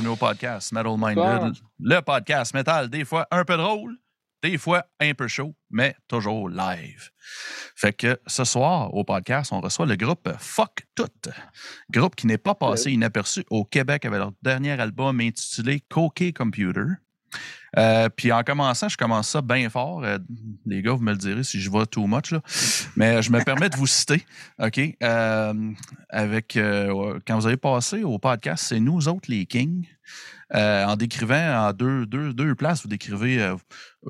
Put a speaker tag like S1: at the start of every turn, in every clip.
S1: Bienvenue au podcast Metal Minded, le podcast métal, des fois un peu drôle, des fois un peu chaud, mais toujours live. Fait que ce soir, au podcast, on reçoit le groupe Fuck Tout, groupe qui n'est pas passé inaperçu au Québec avec leur dernier album intitulé Coquet Computer. Euh, puis en commençant, je commence ça bien fort. Euh, les gars, vous me le direz si je vais too much, là. mais je me permets de vous citer. OK? Euh, avec, quand vous avez passé au podcast, c'est nous autres les Kings. En décrivant en deux, deux, deux places, vous décrivez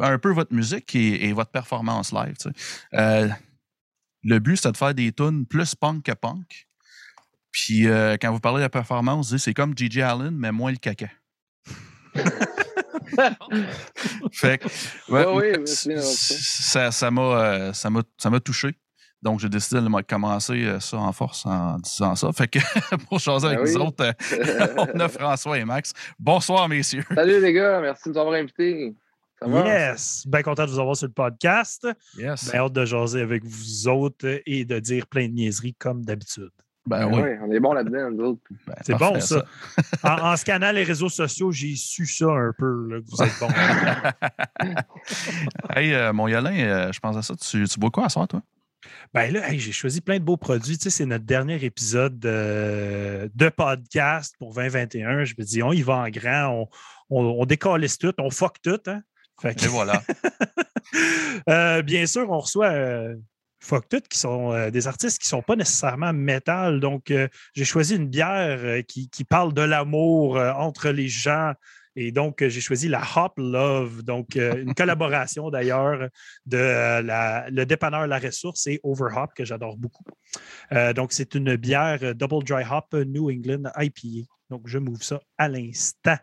S1: un peu votre musique et, votre performance live. le but, c'est de faire des tunes plus punk que punk. Puis quand vous parlez de la performance, vous dites, c'est comme Gigi Allen, mais moins le caca. fait que, ouais,
S2: Ouais, oui, ça.
S1: ça, m'a euh, ça m'a ça m'a touché. Donc, j'ai décidé de me commencer euh, ça en force en disant ça. Fait que pour changer avec
S2: Ben oui.
S1: autres, euh, on a François et Max. Bonsoir, messieurs.
S2: Salut les gars, merci de nous avoir invités. Ça va?
S3: Yes! Bien content de vous avoir sur le podcast.
S1: Yes.
S3: Bien hâte de jaser avec vous autres et de dire plein de niaiseries comme d'habitude.
S1: Ben
S2: Ben
S1: oui.
S2: oui, on est bon là-dedans, nous autres.
S1: Ben,
S3: C'est bon, ça. En, en scannant les réseaux sociaux, j'ai su ça un peu, là, que vous êtes bon.
S1: hey, euh, mon Yolin, euh, je pense à ça. Tu, tu bois quoi à soir, toi?
S3: ben là, hey, j'ai choisi plein de beaux produits. Tu sais, c'est notre dernier épisode de, de podcast pour 2021. Je me dis, on y va en grand, on, on, on décalisse tout, on fuck tout. Hein? Fait que-
S1: Et voilà.
S3: Euh, bien sûr, on reçoit euh, Fuck Tout, qui sont euh, des artistes qui ne sont pas nécessairement métal. Donc, euh, j'ai choisi une bière euh, qui, qui parle de l'amour entre les gens. Et donc, j'ai choisi la Hop Love, donc une collaboration d'ailleurs de la- le dépanneur La Ressource et Overhop, que j'adore beaucoup. Donc, c'est une bière Double Dry Hop New England IPA. Donc, je m'ouvre ça à l'instant.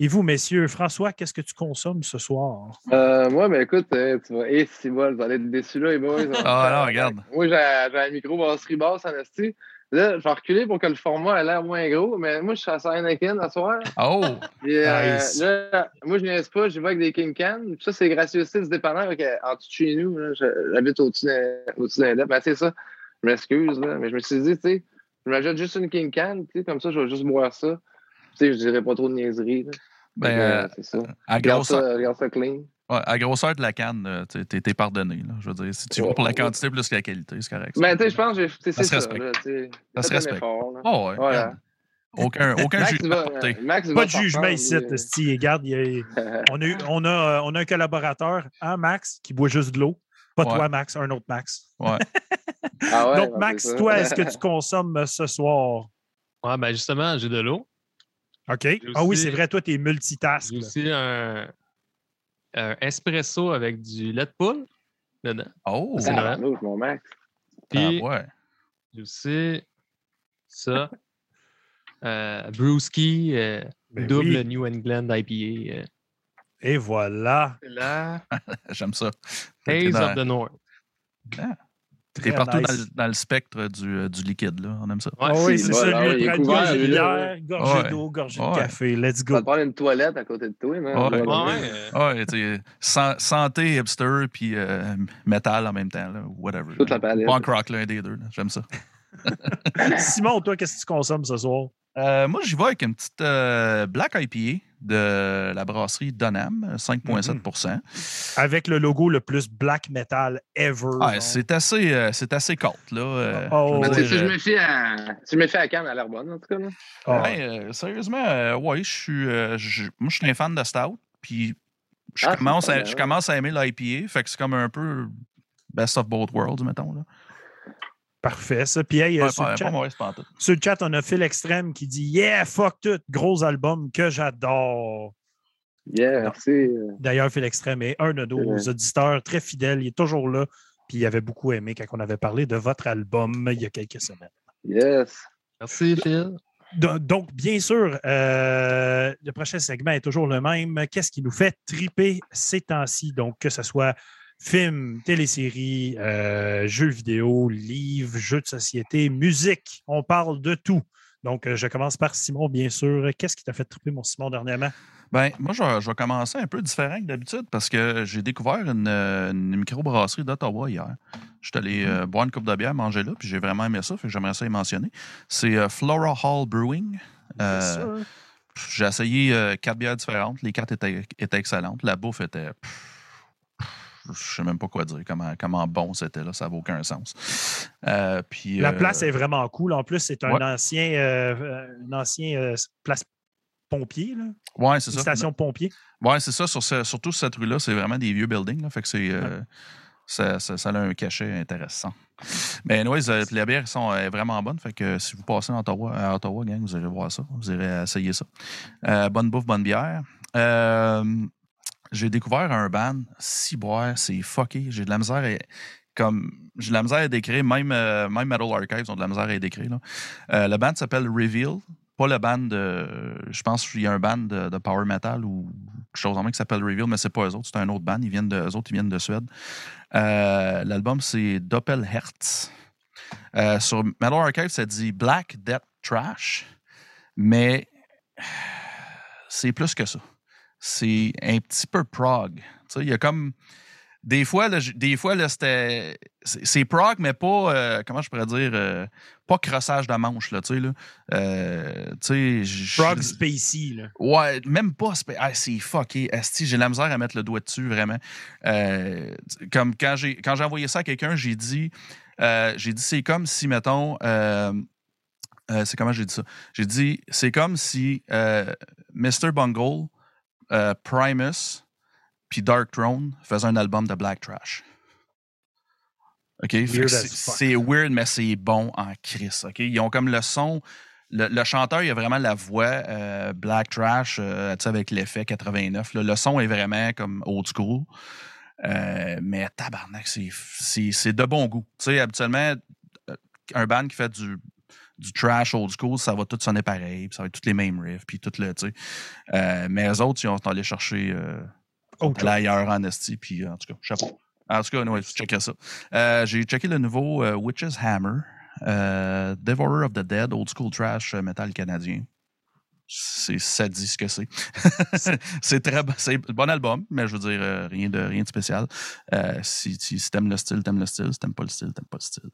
S3: Et vous, messieurs, François, qu'est-ce que tu consommes ce soir?
S2: Euh, moi, ben écoute, euh, tu vas. Et si bon, vous allez être déçus là, les boys.
S1: Ah non, regarde.
S2: Moi, j'ai un micro brasserie basse en esti. Là, je vais reculer pour que le format ait l'air moins gros, mais moi, je suis à Saint-Anakin ce soir.
S1: Oh!
S2: Puis, euh, là, moi, je niaise pas, j'y vais avec des King Can. Puis ça, c'est gracieuseté du dépanneur. En dessous de chez nous, je- j'habite au-dessus d'un au-dessus d'un dep. Ben, c'est ça. Je m'excuse, là, mais je me suis dit, tu sais, je m'achète juste une King Can, tu sais, comme ça, je vais juste boire ça. Tu sais, je dirais pas trop de niaiseries.
S1: Ben,
S2: que,
S1: euh,
S2: c'est ça.
S1: à,
S2: Regarde
S1: grosseur,
S2: ça, regarde ça clean.
S1: ouais, à grosseur de la canne, euh, t'es- pardonné. Là, je veux dire, si tu vas
S2: Ouais,
S1: pour la quantité plus que la qualité, c'est correct.
S2: Mais tu sais, je pense que j'ai- tu sais,
S1: Ça
S2: c'est
S1: se
S2: ça.
S1: respecte.
S2: là, tu.
S1: Ça se
S2: un
S1: respecte.
S2: effort, là.
S1: Oh, ouais,
S2: Voilà.
S1: regarde. Aucun, aucun jugement
S2: euh,
S3: Pas de jugement ici. Regarde, on, a, on, a, euh, on a un collaborateur, hein, Max, qui boit juste de l'eau. Pas
S1: Ouais.
S3: toi, Max, un autre Max.
S1: Ouais.
S2: Ah ouais,
S3: Donc,
S2: ben,
S3: Max,
S2: c'est ça.
S3: toi, est-ce que tu consommes euh, ce soir?
S4: Ouais, ben justement, j'ai de l'eau.
S3: OK. Ah oui, c'est vrai, toi, tu es multitask.
S4: J'ai
S3: là.
S4: aussi un, un espresso avec du lait de poule dedans.
S1: Oh!
S4: C'est
S2: Ah, mon Max.
S4: Puis
S1: Ah, ouais.
S4: j'ai aussi ça. Euh, Brewski, euh,
S3: Ben
S4: double
S3: oui.
S4: New England IPA. euh.
S3: Et voilà.
S4: La
S1: J'aime ça.
S4: Haze of the North.
S1: T'es partout
S3: nice.
S1: dans, le, dans le spectre du, euh, du liquide, là. On aime ça.
S4: Ouais,
S3: Ah oui,
S2: c'est
S3: ça. Lui,
S2: il
S3: prend une gorgée de bière, d'eau, gorgée
S1: Ouais.
S3: de café. Let's
S2: Tu
S3: go.
S2: vas te prendre une toilette à côté de toi, man.
S1: Ouais. Santé, hipster, puis euh, métal en même temps, là, whatever.
S2: Toute
S1: là.
S2: la palette.
S1: Punk rock, l'un des deux, là. J'aime ça.
S3: Simon, toi, qu'est-ce que tu consommes ce soir?
S1: Euh, moi, j'y vais avec une petite euh, Black IPA de la brasserie Donham, 5,7%
S3: Avec le logo le plus black metal ever.
S1: C'est assez, euh, c'est assez cold, là. euh,
S3: Oh,
S1: je
S2: sais,
S1: dire,
S2: si je me fie à, si je me fie à Cannes, à l'air bonne, en tout cas. Là.
S3: Ah,
S1: ben, euh, sérieusement, euh, ouais, je suis. euh, je- moi, je suis un fan de Stout, puis je,
S2: Ah,
S1: commence, à, je commence à aimer l'IPA, fait que c'est comme un peu best of both worlds, mettons. Là.
S3: Parfait, ça. Puis, hey, euh,
S1: Ouais,
S3: sur,
S1: pas,
S3: le
S1: pas
S3: chat,
S1: pas
S3: sur le chat, on a Phil Extrême qui dit Yeah, fuck tout, gros album que j'adore.
S2: Yeah, merci.
S3: D'ailleurs, Phil Extrême est un de nos
S2: Ouais.
S3: auditeurs très fidèles. Il est toujours là. Puis il avait beaucoup aimé quand on avait parlé de votre album il y a quelques semaines.
S2: Yes.
S4: Merci, Phil.
S3: Do- Donc, bien sûr, euh, le prochain segment est toujours le même. Qu'est-ce qui nous fait triper ces temps-ci? Donc, que ce soit films, téléséries, euh, jeux vidéo, livres, jeux de société, musique, on parle de tout. Donc, euh, je commence par Simon, bien sûr. Qu'est-ce qui t'a fait triper, mon Simon, dernièrement?
S1: Ben, moi, je vais, je vais commencer un peu différent que d'habitude parce que j'ai découvert une, euh, une microbrasserie d'Ottawa hier. Je suis allé euh, boire une coupe de bière, manger là, puis j'ai vraiment aimé ça, fait que j'aimerais ça y mentionner. C'est euh, Flora Hall Brewing. Euh,
S3: Bien.
S1: J'ai essayé quatre bières différentes. Les quatre étaient, étaient excellentes. La bouffe était. Je sais même pas quoi dire, comment, comment bon c'était là, ça n'a aucun sens. Euh, puis,
S3: La
S1: euh,
S3: place est vraiment cool. En plus, c'est un
S1: ouais.
S3: ancien, euh, un ancien place pompier, là.
S1: Ouais, c'est ça.
S3: station pompier.
S1: Ouais, c'est ça. Sur ce- surtout sur cette rue-là, c'est vraiment des vieux buildings. Là, fait que c'est. ça, ça- ça a un cachet intéressant. Mais anyways, euh, les bières sont euh, vraiment bonnes. Fait que si vous passez à Ottawa, à Ottawa, gang, vous irez voir ça. Vous irez essayer ça. Bonne bouffe, bonne bière. J'ai découvert un band, Ciboire, c'est fucké. J'ai de la misère à, comme j'ai de la misère à décrire, même, euh, même Metal Archives ont de la misère à décrire. Euh, le band s'appelle Reveal. Pas le band de. Je pense qu'il y a un band de, power metal ou quelque chose en main qui s'appelle Reveal, mais c'est pas eux autres, c'est un autre band. Ils viennent de, eux autres, ils viennent de Suède. Euh, L'album, c'est Doppelherz. Sur Metal Archive, ça dit Black Death Trash, mais c'est plus que ça. C'est un petit peu prog. Tu sais, il y a comme. Des fois, là, des fois c'était. C'est prog, mais pas. euh, comment je pourrais dire euh, Pas crossage de manche, là, tu sais. Là. Euh, tu sais. j-
S3: Frog Spacey, là.
S1: Ouais, même pas. Ah, c'est fucké. Asti, j'ai la misère à mettre le doigt dessus, vraiment. Comme quand j'ai quand j'ai envoyé ça à quelqu'un, j'ai dit, j'ai dit, c'est comme si, mettons, c'est comment j'ai dit ça? J'ai dit, c'est comme si euh, Mr. Bungle, euh, Primus, puis Dark Throne faisaient un album de Black Trash. OK? C'est- weird, mais c'est bon en crise. OK? Ils ont comme le son. Le, le chanteur, il a vraiment la voix euh, Black Trash, euh, avec l'effet 89. là. Le son est vraiment comme old school. Euh, mais tabarnak, c'est- de bon goût. Tu sais, habituellement, un band qui fait du, du trash old school, ça va tout sonner pareil, puis ça va être tous les mêmes riffs, puis tout le, tu sais. Euh, mais eux autres, ils ont allé chercher euh, aller ailleurs en esti, puis en tout cas, chapeau. En tout cas, ouais, checker ça. Euh, J'ai checké le nouveau euh, Witch's Hammer, Devourer of the Dead, old school trash metal canadien. C'est ça dit ce que c'est. c'est très bon, c'est un bon album, mais je veux dire euh, rien de rien de spécial. Euh, si si, si t'aimes le style, t'aimes le style. Si t'aimes pas le style, t'aimes pas le style.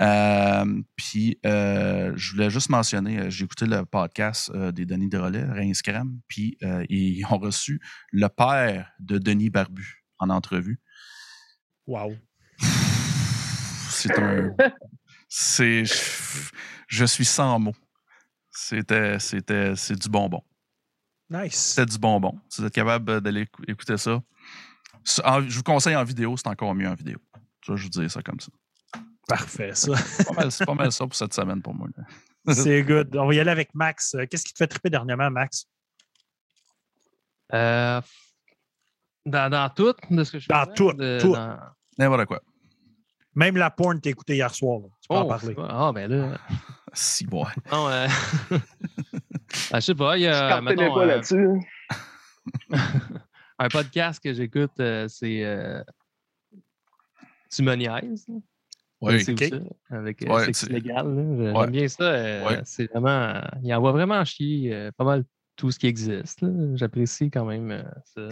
S1: Euh, Puis je voulais juste mentionner, j'ai écouté le podcast des Denis Drolet, Rince Crème, puis ils ont reçu le père de Denis Barbu en entrevue.
S3: Wow.
S1: C'est un. C'est. Je suis sans mots. C'était. C'était. C'est du bonbon.
S3: Nice.
S1: C'était du bonbon. Si vous êtes capable d'aller écou- écouter ça. En- je vous conseille en vidéo, c'est encore mieux en vidéo. Tu vois, je vous dis ça comme ça.
S3: Parfait, ça.
S1: C'est pas mal, c'est pas mal ça pour cette semaine pour moi.
S3: C'est good. On va y aller avec Max. Euh, Qu'est-ce qui te fait triper dernièrement, Max?
S4: Euh, dans, dans tout, de ce que je
S3: Dans
S4: faisais,
S3: tout,
S4: de-
S3: tout.
S4: dans-
S1: N'importe quoi.
S3: Même la porn que t'as écouté hier soir. là. Tu peux en
S4: Oh,
S3: parler.
S4: Ah, ben là.
S1: Si, bon.
S4: Non, euh... ah, je sais pas, il y a.
S2: Cartez
S4: mettons,
S2: pas
S4: euh,
S2: là-dessus.
S4: un podcast que j'écoute, euh, c'est euh, Tu me niaises.
S1: Oui.
S4: C'est
S3: ok.
S4: ça, avec euh,
S1: Ouais,
S4: Sexe légal. J'aime
S1: Ouais.
S4: bien ça. euh,
S1: Ouais.
S4: C'est vraiment. il envoie vraiment chier euh, pas mal tout ce qui existe. J'apprécie quand même euh, ça.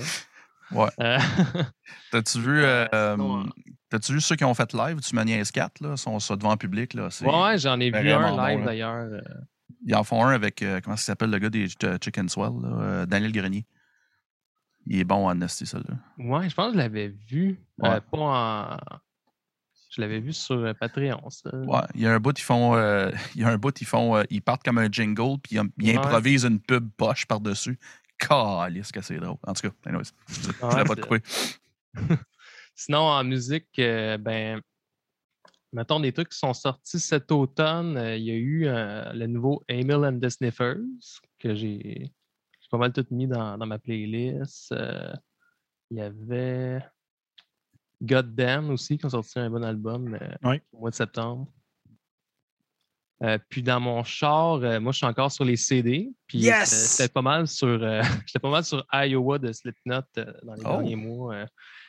S1: Ouais.
S4: Euh,
S1: T'as-tu vu, euh,
S4: sinon,
S1: euh, t'as-tu vu ceux qui ont fait live? Du Maniaise 4, là? Sont ça devant le public, là?
S4: Ouais, j'en ai vu un live
S1: bon,
S4: d'ailleurs.
S1: Ils en font un avec, euh, comment ça s'appelle, le gars des Chicken Swell, là, euh, Daniel Grenier. Il est bon en nasty, celui-là.
S4: Ouais, je pense que je l'avais vu.
S1: Ouais.
S4: euh, pas en. Je l'avais vu sur Patreon, ça.
S1: Ouais, il y a un bout, ils font, il y a un bout, ils font, ils partent comme un jingle, puis ils,
S4: Ouais.
S1: improvisent une pub poche par-dessus. Calisse que c'est drôle. En tout cas, anyways, je ne pas te couper.
S4: Sinon, en musique, euh, ben. mettons, des trucs qui sont sortis cet automne, euh, il y a eu euh, le nouveau Emil and the Sniffers que j'ai pas mal tout mis dans, dans ma playlist. Il y avait Goddamn aussi qui ont sorti un bon album
S3: Oui.
S4: au mois de septembre. Euh, puis dans mon char, euh, moi je suis encore sur les CD. Puis euh,
S3: Yes!
S4: j'étais pas mal sur j'étais pas mal sur Iowa de Slipknot dans les
S1: Oh!
S4: derniers mois.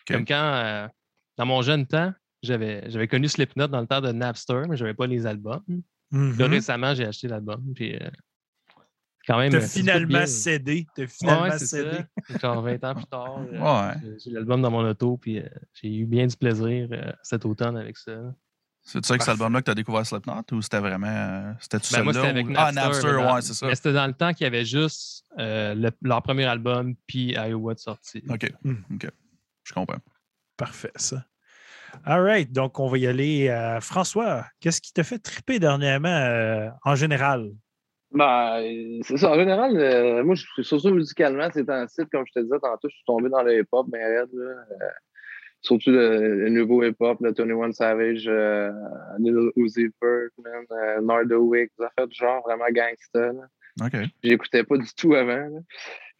S4: Comme quand dans mon jeune temps, j'avais j'avais connu Slipknot dans le temps de Napster, mais j'avais pas les albums. Là, récemment, j'ai acheté l'album. Puis quand même.
S3: T'as finalement cédé. T'as finalement
S4: ouais,
S3: cédé.
S4: ça. Genre 20 ans plus tard,
S1: Ouais.
S4: j'ai- j'ai l'album dans mon auto, puis j'ai eu bien du plaisir cet automne avec ça.
S1: C'est ça que cet album-là que tu as découvert Slipknot ou c'était vraiment. euh, C'était tout
S4: Ben,
S1: seul
S4: moi, c'était avec
S1: ou-
S4: Napster.
S1: Ah, Napster,
S4: mais dans-
S1: ouais, c'est ça.
S4: Mais c'était dans le temps qu'il y avait juste euh, le- leur premier album, puis Iowa de sortie.
S1: OK.
S3: Hmm.
S1: OK. Je comprends.
S3: Parfait, ça. All right. Donc, on va y aller. à François, qu'est-ce qui t'a fait triper dernièrement euh, en général?
S2: Ben, c'est ça. En général, euh, moi, je suis surtout musicalement, c'est un site, comme je te disais tantôt, je suis tombé dans le hip-hop, ben raide, là. Surtout le, le nouveau hip-hop, le 21 Savage, euh, Lil Uzi Vert, man, euh, Nardwick, des affaires du genre vraiment gangsta, là.
S1: OK.
S2: J'écoutais pas du tout avant, là.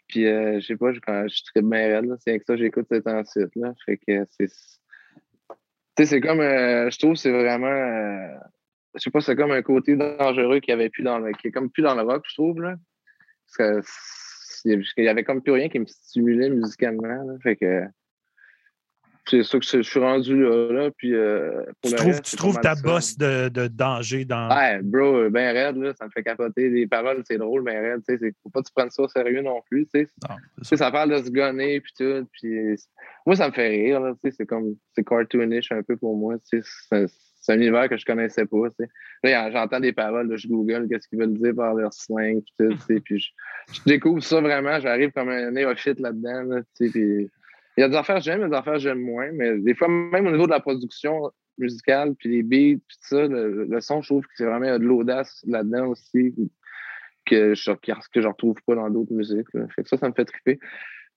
S2: Puis, euh, je sais pas, je, quand je tripe bien raide. C'est avec ça que j'écoute cet site, là. Fait que c'est... Tu sais, c'est comme... euh, je trouve que c'est vraiment... euh, je sais pas, c'est comme un côté dangereux qu'il y avait plus dans le, qui est comme plus dans le rock, je trouve, là. Parce que il y avait comme plus rien qui me stimulait musicalement, là. Fait que c'est ça que je suis rendu là, là puis euh, pour
S3: Tu trouves,
S2: reste,
S3: tu trouves ta
S2: ça.
S3: bosse de, de danger dans.
S2: Ouais, bro, ben raide, là, ça me fait capoter. Les paroles, c'est drôle, ben raide, tu sais, c'est- faut pas que tu prennes ça au sérieux non plus, tu sais.
S1: Non,
S2: Tu
S1: ça.
S2: sais, ça parle de se gonner puis tout, puis moi, ça me fait rire, là, tu sais, c'est comme, c'est cartoonish un peu pour moi, tu sais, c'est un univers que je connaissais pas, tu sais. Là, j'entends des paroles, là, je google qu'est-ce qu'ils veulent dire par leur slang, puis tout, tu sais, puis je, je découvre ça vraiment, j'arrive comme un néophyte là-dedans, là, tu sais, puis il y a des affaires que j'aime, des affaires que j'aime moins, mais des fois, même au niveau de la production musicale, puis les beats, puis ça, le, son, je trouve que c'est vraiment il y a de l'audace là-dedans aussi, que je, que retrouve pas dans d'autres musiques. Fait que ça, ça me fait triper.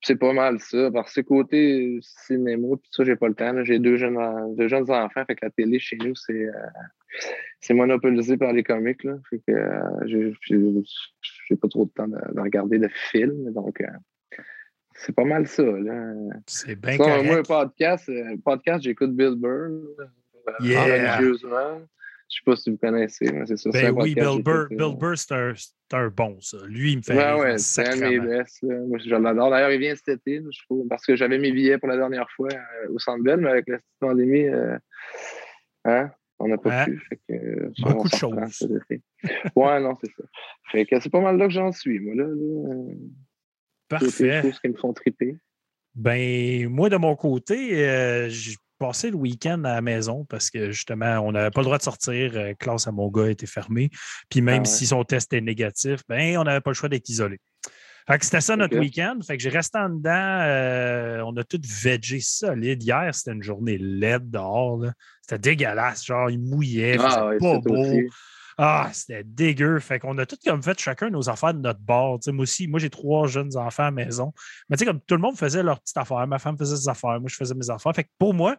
S2: C'est pas mal ça. Parce que côté cinéma, puis ça, j'ai pas le temps. J'ai deux jeunes, deux jeunes enfants. Fait que la télé chez nous, c'est euh, monopolisé par les comics. Là. Fait que euh, j'ai- pas trop de temps de, de regarder de films. Donc, euh, c'est pas mal ça. Là.
S3: C'est bien
S2: Ça, moi, un podcast, euh, podcast j'écoute Bill Burr. euh,
S3: Yeah.
S2: religieusement. Je sais pas si vous connaissez, mais c'est ça.
S3: Ben oui, Bill Burr, Bill
S2: euh,
S3: Burr, c'est un, un bon, ça. Lui, il me fait rire
S2: ouais, c'est un de mes
S3: sacrément.
S2: best. là. Moi, je l'adore. D'ailleurs, il vient cet été, je trouve, parce que j'avais mes billets pour la dernière fois euh, au Centre Bell, mais avec la pandémie, euh, hein, on n'a pas pu. Fait que,
S3: Beaucoup de choses.
S2: ouais, non, c'est ça. Fait que c'est pas mal là que j'en suis, moi, là. là
S3: Parfait.
S2: choses qui me font triper.
S3: Ben, moi, de mon côté, euh, j'ai passé le week-end à la maison parce que justement, on n'avait pas le droit de sortir. euh, classe à mon gars était fermée. Puis même
S2: Ah ouais.
S3: si son test est négatif, ben, on n'avait pas le choix d'être isolé. Fait que c'était ça notre week-end. Fait que j'ai resté en dedans. euh, on a tout végé solide. Hier, c'était une journée laide dehors. C'était dégueulasse. Genre, il mouillait,
S2: Ah, ouais,
S3: pas beau.
S2: aussi.
S3: Ah, c'était dégueu. Fait qu'on a tout comme fait chacun nos affaires de notre bord. Tu sais, moi aussi, moi j'ai trois jeunes enfants à la maison. Mais comme tout le monde faisait leurs petites affaires. Ma femme faisait ses affaires, moi je faisais mes affaires. Fait que pour moi,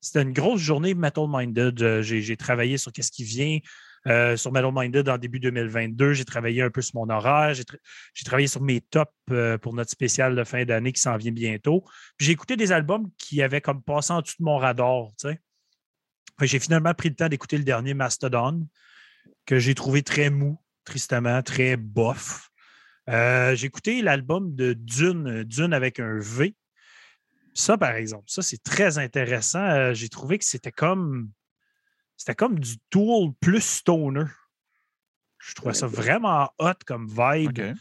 S3: c'était une grosse journée Metal Minded. Euh, J'ai travaillé sur qu'est-ce qui vient euh, sur Metal Minded en début 2022. J'ai travaillé un peu sur mon horaire. J'ai tra- j'ai travaillé sur mes tops euh, pour notre spécial de fin d'année qui s'en vient bientôt. J'ai écouté des albums qui avaient comme passé en dessous de mon radar. J'ai finalement pris le temps d'écouter le dernier Mastodon que j'ai trouvé très mou, tristement, très bof. Euh, j'ai écouté l'album de Dune, Dune avec un V. Ça, par exemple, ça, c'est très intéressant. Euh, j'ai trouvé que c'était comme c'était comme du Tool plus stoner. Je trouvais ça vraiment hot comme vibe.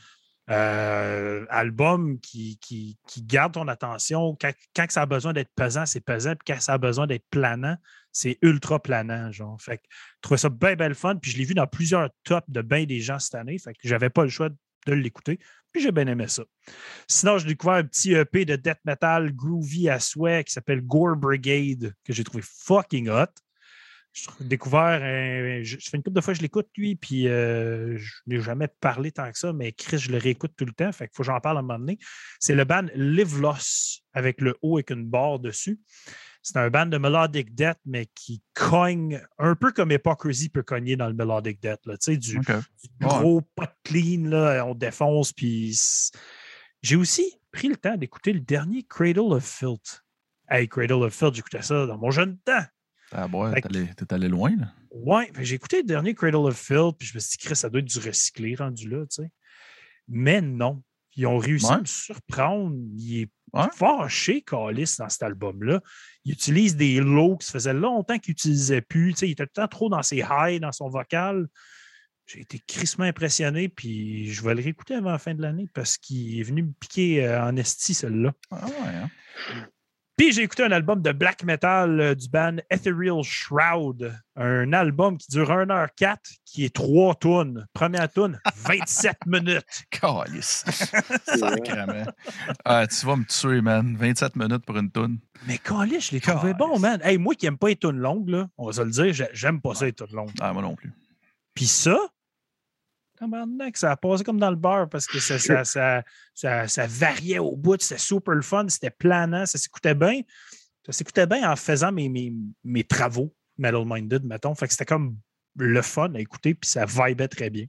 S3: Euh, album qui, qui, garde ton attention. Quand, quand ça a besoin d'être pesant, c'est pesant. Puis quand ça a besoin d'être planant, c'est ultra planant. Genre. Fait que je trouvais ça bien, bien fun. Puis je l'ai vu dans plusieurs tops de bien des gens cette année. Fait que j'avais pas le choix de l'écouter. Puis j'ai bien aimé ça. Sinon, j'ai découvert un petit EP de death metal groovy à souhait qui s'appelle Gore Brigade, que j'ai trouvé fucking hot. Découvert, un- je, ça fait une couple de fois je l'écoute, lui, puis euh, je n'ai jamais parlé tant que ça, mais Chris, je le réécoute tout le temps, fait qu'il faut que j'en parle à un moment donné. C'est le band Live Loss, avec le O avec une barre dessus. C'est un band de melodic death, mais qui cogne un peu comme Hypocrisy peut cogner dans le melodic death. Là, tu sais, du, du gros pot clean, là, on défonce. Puis j'ai aussi pris le temps d'écouter le dernier Cradle of Filth. Hey, Cradle of Filth, j'écoutais ça dans mon jeune temps.
S1: Ah, ouais, t'es allé, loin, là.
S3: Ouais, j'ai écouté le dernier Cradle of Filth, puis je me suis dit, Chris, ça doit être du recyclé rendu là, tu sais. Mais non. Ils ont réussi à me surprendre. Il est
S1: Ouais.
S3: fâché, Calis, dans cet album-là. Il utilise des lows ça faisait longtemps qu'il n'utilisait plus. Tu sais, il était tout le temps trop dans ses highs, dans son vocal. J'ai été crissement impressionné, puis je vais le réécouter avant la fin de l'année parce qu'il est venu me piquer euh, en esti, celle-là.
S1: Ah, ouais, hein?
S3: Puis j'ai écouté un album de black metal euh, du band Ethereal Shroud, un album qui dure 1h04, qui est trois tonnes. Première tonne, 27 minutes.
S1: Calice. Sacrément. Ah, tu vas me tuer, man. 27 minutes pour une toune.
S3: Mais Calais, je l'ai trouvé bon, man. Hey, moi qui n'aime pas les tunes longues, là, on va se le dire, j'ai- j'aime pas ça, les tunes longues.
S1: Ah, moi non plus.
S3: Puis ça, ça a passé comme dans le bar parce que ça, ça, ça, ça- variait au bout, c'était super le fun, c'était planant, ça s'écoutait bien. Ça s'écoutait bien en faisant mes, mes, mes travaux Metal Minded, mettons. Fait que c'était comme le fun à écouter, puis ça vibait très bien.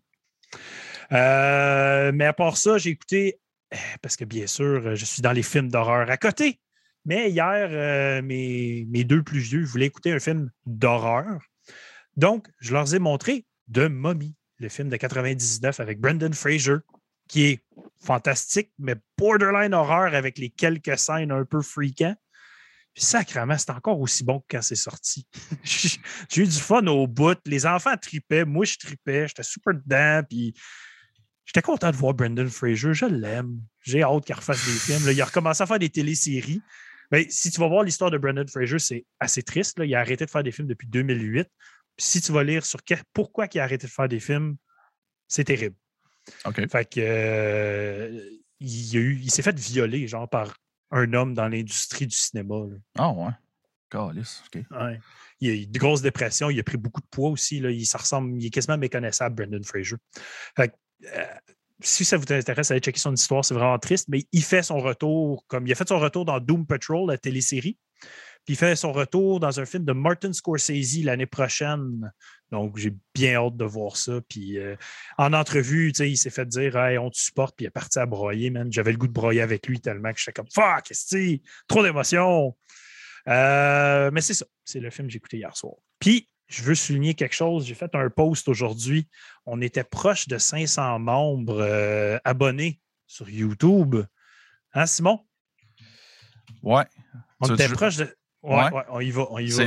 S3: Euh, mais à part ça, j'ai écouté, euh, parce que bien sûr, je suis dans les films d'horreur à côté. Mais hier, euh, mes, mes deux plus vieux voulaient écouter un film d'horreur. Donc, je leur ai montré The Mummy, le film de 99 avec Brendan Fraser, qui est fantastique, mais borderline horreur avec les quelques scènes un peu freakants. Puis sacrément, c'est encore aussi bon que quand c'est sorti. J'ai eu du fun au bout. Les enfants tripaient, moi je tripais, j'étais super dedans, puis j'étais content de voir Brendan Fraser. Je l'aime. J'ai hâte qu'il refasse des films. il a recommencé à faire des téléséries. Mais si tu vas voir l'histoire de Brendan Fraser, c'est assez triste. Il a arrêté de faire des films depuis 2008. Si tu vas lire sur pourquoi il a arrêté de faire des films, c'est terrible.
S1: OK.
S3: Fait que euh, il, a eu- il s'est fait violer, genre, par un homme dans l'industrie du cinéma.
S1: Ah, ouais. Calice. OK.
S3: Ouais. Il a eu de grosses dépressions, il a pris beaucoup de poids aussi. Là. Il, ça ressemble, il est quasiment méconnaissable, Brendan Fraser. Fait que, euh, si ça vous intéresse, allez checker son histoire, c'est vraiment triste, mais il fait son retour, comme il a fait son retour dans Doom Patrol, la télésérie. Puis il fait son retour dans un film de Martin Scorsese l'année prochaine. Donc, j'ai bien hâte de voir ça. Puis euh, en entrevue, il s'est fait dire Hey, on te supporte, puis il est parti à broyer, man. J'avais le goût de broyer avec lui tellement que j'étais comme Fuck, qu'est-ce que Trop d'émotions. Euh, mais c'est ça. C'est le film que j'ai écouté hier soir. Puis, je veux souligner quelque chose. J'ai fait un post aujourd'hui. On était proche de 500 membres euh, abonnés sur YouTube. Hein, Simon?
S1: Ouais.
S3: On
S1: Tu-
S3: était proche de. Ouais,
S1: Ouais.
S3: ouais, on y va, on y va.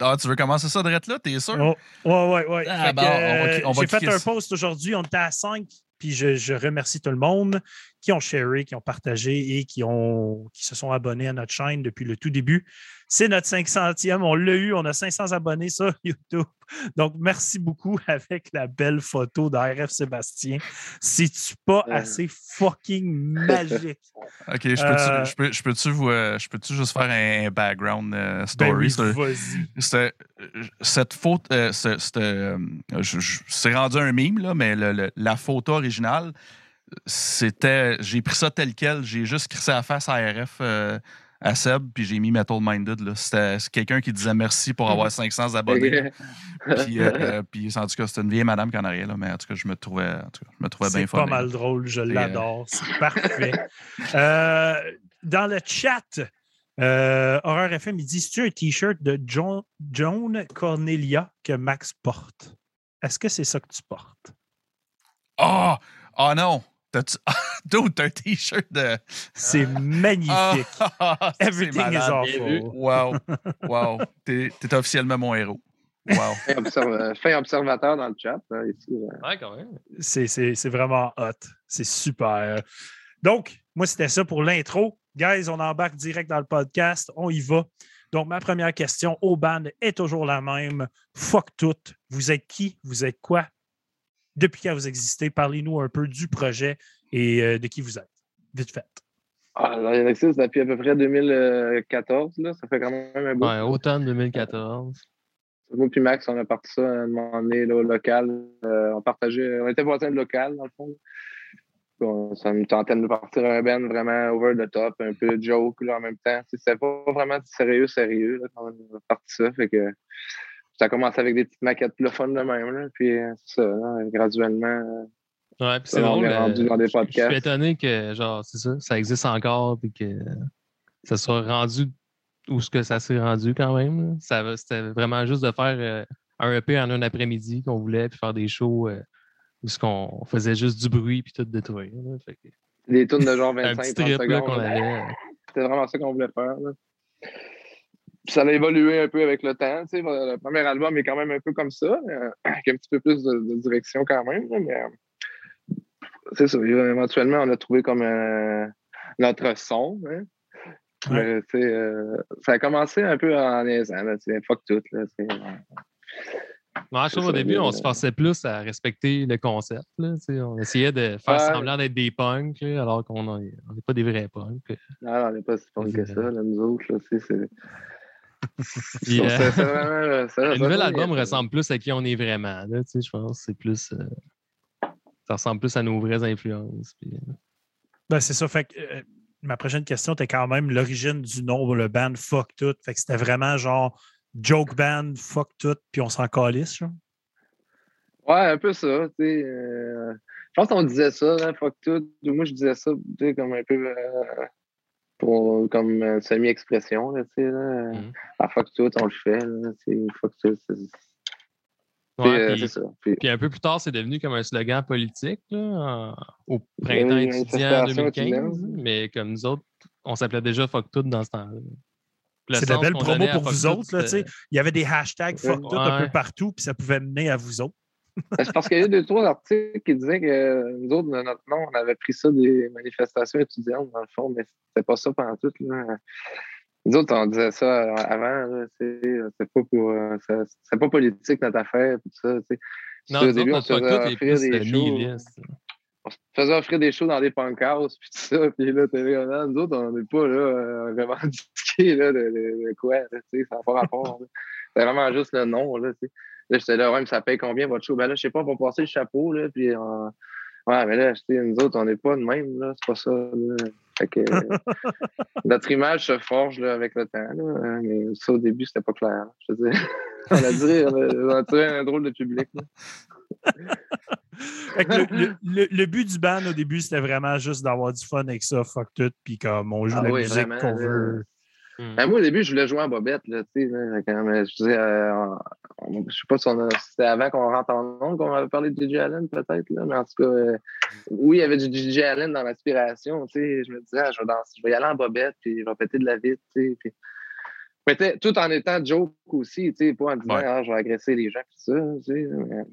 S1: Ah, tu veux commencer ça direct là? T'es sûr?
S3: Oh, ouais, ouais, ouais.
S1: Ah,
S3: euh, J'ai fait un
S1: ça.
S3: post aujourd'hui, on était à 5, puis je, je remercie tout le monde qui ont sharé, qui ont partagé et qui, ont, qui se sont abonnés à notre chaîne depuis le tout début. C'est notre 500e, on l'a eu, on a 500 abonnés sur YouTube. Donc, merci beaucoup avec la belle photo d'RF Sébastien. C'est-tu pas
S2: Euh.
S3: assez fucking magique?
S1: OK, je peux-tu,
S3: Euh,
S1: je peux, je peux-tu vous, euh, je peux-tu juste faire un background euh,
S3: Ben
S1: story?
S3: oui,
S1: C'est-
S3: vas-y.
S1: C'était- cette euh, euh, je- c'est rendu un mime, là, mais le- le- la photo originale, c'était. J'ai pris ça tel quel. J'ai juste crissé la face à RF euh, à Seb, puis j'ai mis Metal Minded. C'était c'est quelqu'un qui disait merci pour avoir 500 abonnés. Puis, euh, euh, puis en tout cas, c'était une vieille madame qui en arrière, là, mais en tout cas, je me trouvais, en tout cas, je me trouvais bien
S3: C'est
S1: fun.
S3: pas mal drôle, je l'adore. C'est parfait. Euh, dans le chat, euh, Horreur FM, il dit C'est-tu un t-shirt de John, Joan Cornelia que Max porte? Est-ce que c'est ça que tu portes?
S1: Oh! Oh non! T'as-tu... Dude, t'as un t-shirt de.
S3: C'est magnifique.
S1: Ah, c'est
S3: Everything is awful.
S1: Wow. Wow. T'es, officiellement mon héros. Wow.
S2: Fin, observ- fin observateur dans le chat. là, ici, là.
S4: Ouais, quand même.
S3: C'est c'est- c'est vraiment hot. C'est super. Donc, moi, c'était ça pour l'intro. Guys, on embarque direct dans le podcast. On y va. Donc, ma première question au band est toujours la même. Fuck tout. Vous êtes qui? Vous êtes quoi? Depuis quand vous existez? Parlez-nous un peu du projet et euh, de qui vous êtes. Vite fait.
S2: Ah, alors, il existe depuis à peu près 2014. Là. Ça fait quand même un bout.
S4: Ouais, automne 2014.
S2: Moi puis Max, on a parti ça à un moment donné là, au local. Euh, on partageait, on était voisins de local, dans le fond. Bon, ça me tentait de partir un band vraiment over the top, un peu joke là, en même temps. C'était pas vraiment sérieux, sérieux là, quand on a parti ça. Fait que ça a commencé avec des petites maquettes le fun de même. Là, puis ça, là, graduellement.
S4: Ouais, puis c'est
S2: on
S4: drôle.
S2: est rendu
S4: euh,
S2: dans des
S4: je- Je suis
S2: podcasts.
S4: étonné que, genre, c'est ça, ça existe encore, puis que ça soit rendu où ce que ça s'est rendu quand même. Ça C'était vraiment juste de faire euh, un EP en un après-midi qu'on voulait, puis faire des shows euh, où ce qu'on faisait juste du bruit, puis tout détruire. Fait que,
S2: Des tunes de genre
S4: un
S2: 25
S4: petit
S2: 30
S4: trip là,
S2: secondes.
S4: qu'on
S2: là.
S4: avait. euh,
S2: C'était vraiment ça qu'on voulait faire. là. Ça a évolué un peu avec le temps. tu sais. Le premier album est quand même un peu comme ça, euh, avec un petit peu plus de, de direction quand même. Mais euh, c'est ça. Éventuellement, on a trouvé comme euh, notre son. hein. Mais, euh, ça a commencé un peu en niaisant. là, Fuck tout. Là.
S4: Ouais, je trouve au début, on se forçait plus à respecter le concept. Là, on essayait de faire
S2: Ouais.
S4: semblant d'être des punks, là, alors qu'on n'est pas des vrais punks.
S2: Non, on n'est pas si fort que ça, là, nous autres. Là,
S4: Puis, euh,
S2: euh, ça-
S4: Le nouvel album
S2: ça-
S4: ressemble plus à qui on est vraiment. Là, tu sais, je pense c'est plus. euh, ça ressemble plus à nos vraies influences. puis, euh,
S3: Ben, c'est ça. Fait que, euh, ma prochaine question était quand même l'origine du nom, le band Fuck Tout. Fait que c'était vraiment genre joke band, fuck tout, puis on s'en calisse. genre?
S2: Ouais, un peu ça. tu sais, euh, je pense qu'on disait ça, hein, fuck tout. Moi, je disais ça tu sais, comme un peu euh, pour, comme euh, semi-expression. Là, tu sais, là.
S4: Mhm.
S2: Ah, fuck tout, on le fait. Là, fuck tout. C'est
S4: ouais,
S2: euh,
S4: puis-
S2: c'est ça. Puis,
S4: Puis un peu plus tard, c'est devenu comme un slogan politique là, au printemps
S2: Oui,
S4: étudiant
S2: manifestation
S4: 2015.
S2: étudiante.
S4: Mais comme nous autres, on s'appelait déjà Fuck Tout dans ce temps-là.
S3: C'est de la belle promo
S4: à
S3: pour vous autres. Là, tu sais.
S4: c'était-
S3: Il y avait des hashtags fuck tout un peu partout, puis ça pouvait mener à vous autres.
S2: C'est parce qu'il y a eu deux, trois articles qui disaient que nous autres, de notre nom, on avait pris ça des manifestations étudiantes, dans le fond, mais c'était pas ça pendant tout. Là. Nous autres, on disait ça avant, c'est pas pour. euh, c'est pas politique notre affaire, tout ça.
S4: Non,
S2: Au début, on se faisait offrir des
S4: euh,
S2: shows. on se faisait offrir des shows dans des pancartes puis tout ça. Puis là, t'es là, nous autres, on n'est pas là euh, revendiqués là, de, de- de quoi, là, tu sais, ça n'a pas rapport. C'est vraiment juste le nom, là, tu sais. Là, j'étais là, ouais, mais ça paye combien votre show? Ben là, je sais pas, on va passer le chapeau, là, puis on- Ouais, mais là, nous autres, on n'est pas de même, là, c'est pas ça, là. Fait que notre image se forge là, avec le temps, là, hein, mais ça, au début, c'était pas clair. Je veux dire. on a duré, on a, un drôle de public, là.
S3: Fait que le, le- le- le but du band au début, c'était vraiment juste d'avoir du fun avec ça, fuck tout, puis comme on joue
S2: Ah
S3: la
S2: oui,
S3: musique qu'on veut.
S2: Ben, moi, au début, je voulais jouer en bobette, là, là, quand même, je euh, je sais pas si on a- si c'était avant qu'on rentre en ondes qu'on avait parlé de DJ Allen, peut-être, mais en tout cas, euh, oui, il y avait du DJ Allen dans l'aspiration, je me disais, ah, je vais danser, je vais y aller en bobette, puis je vais péter de la sais, puis... Tout en étant joke aussi, pas en disant,
S1: Ouais.
S2: ah, je vais agresser les gens, tout ça, mais...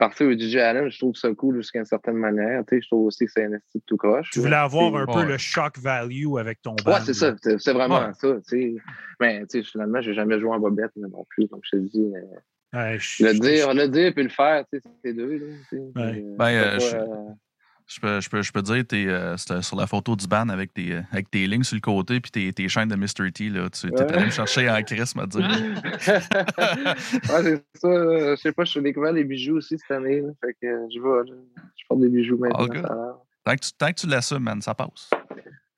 S2: Partir au DJ Allen, je trouve ça cool jusqu'à une certaine manière, tu sais, je trouve aussi que c'est un esti de tout croche.
S3: Tu voulais avoir un
S1: Ouais.
S3: peu le shock value avec ton band.
S2: Ouais, c'est ça. C'est vraiment
S1: Ouais.
S2: ça. tu sais. Mais tu sais, finalement, j'ai jamais joué en bobette non plus, comme je te dis. euh,
S3: Ouais, je-
S2: Le
S3: je-
S2: dire, le dire puis le faire, tu sais, c'est deux. Là, tu sais.
S3: Ouais.
S2: Euh,
S1: Ben,
S2: c'est
S1: euh,
S2: pas,
S1: je-
S2: euh,
S1: Je peux, je peux, je peux dire, t'es, euh, c'était sur la photo du ban avec tes, euh, avec tes lignes sur le côté puis tes, tes chaînes de Mr. T. Là, tu t'es
S2: Ouais.
S1: allé me chercher en Chris, m'a dit.
S2: ouais, c'est ça. Je sais pas, je suis découvert les bijoux aussi cette année. Là, fait que euh, je vais. Je porte des bijoux maintenant.
S1: Tant que tu, tant que tu l'assumes, man, ça passe.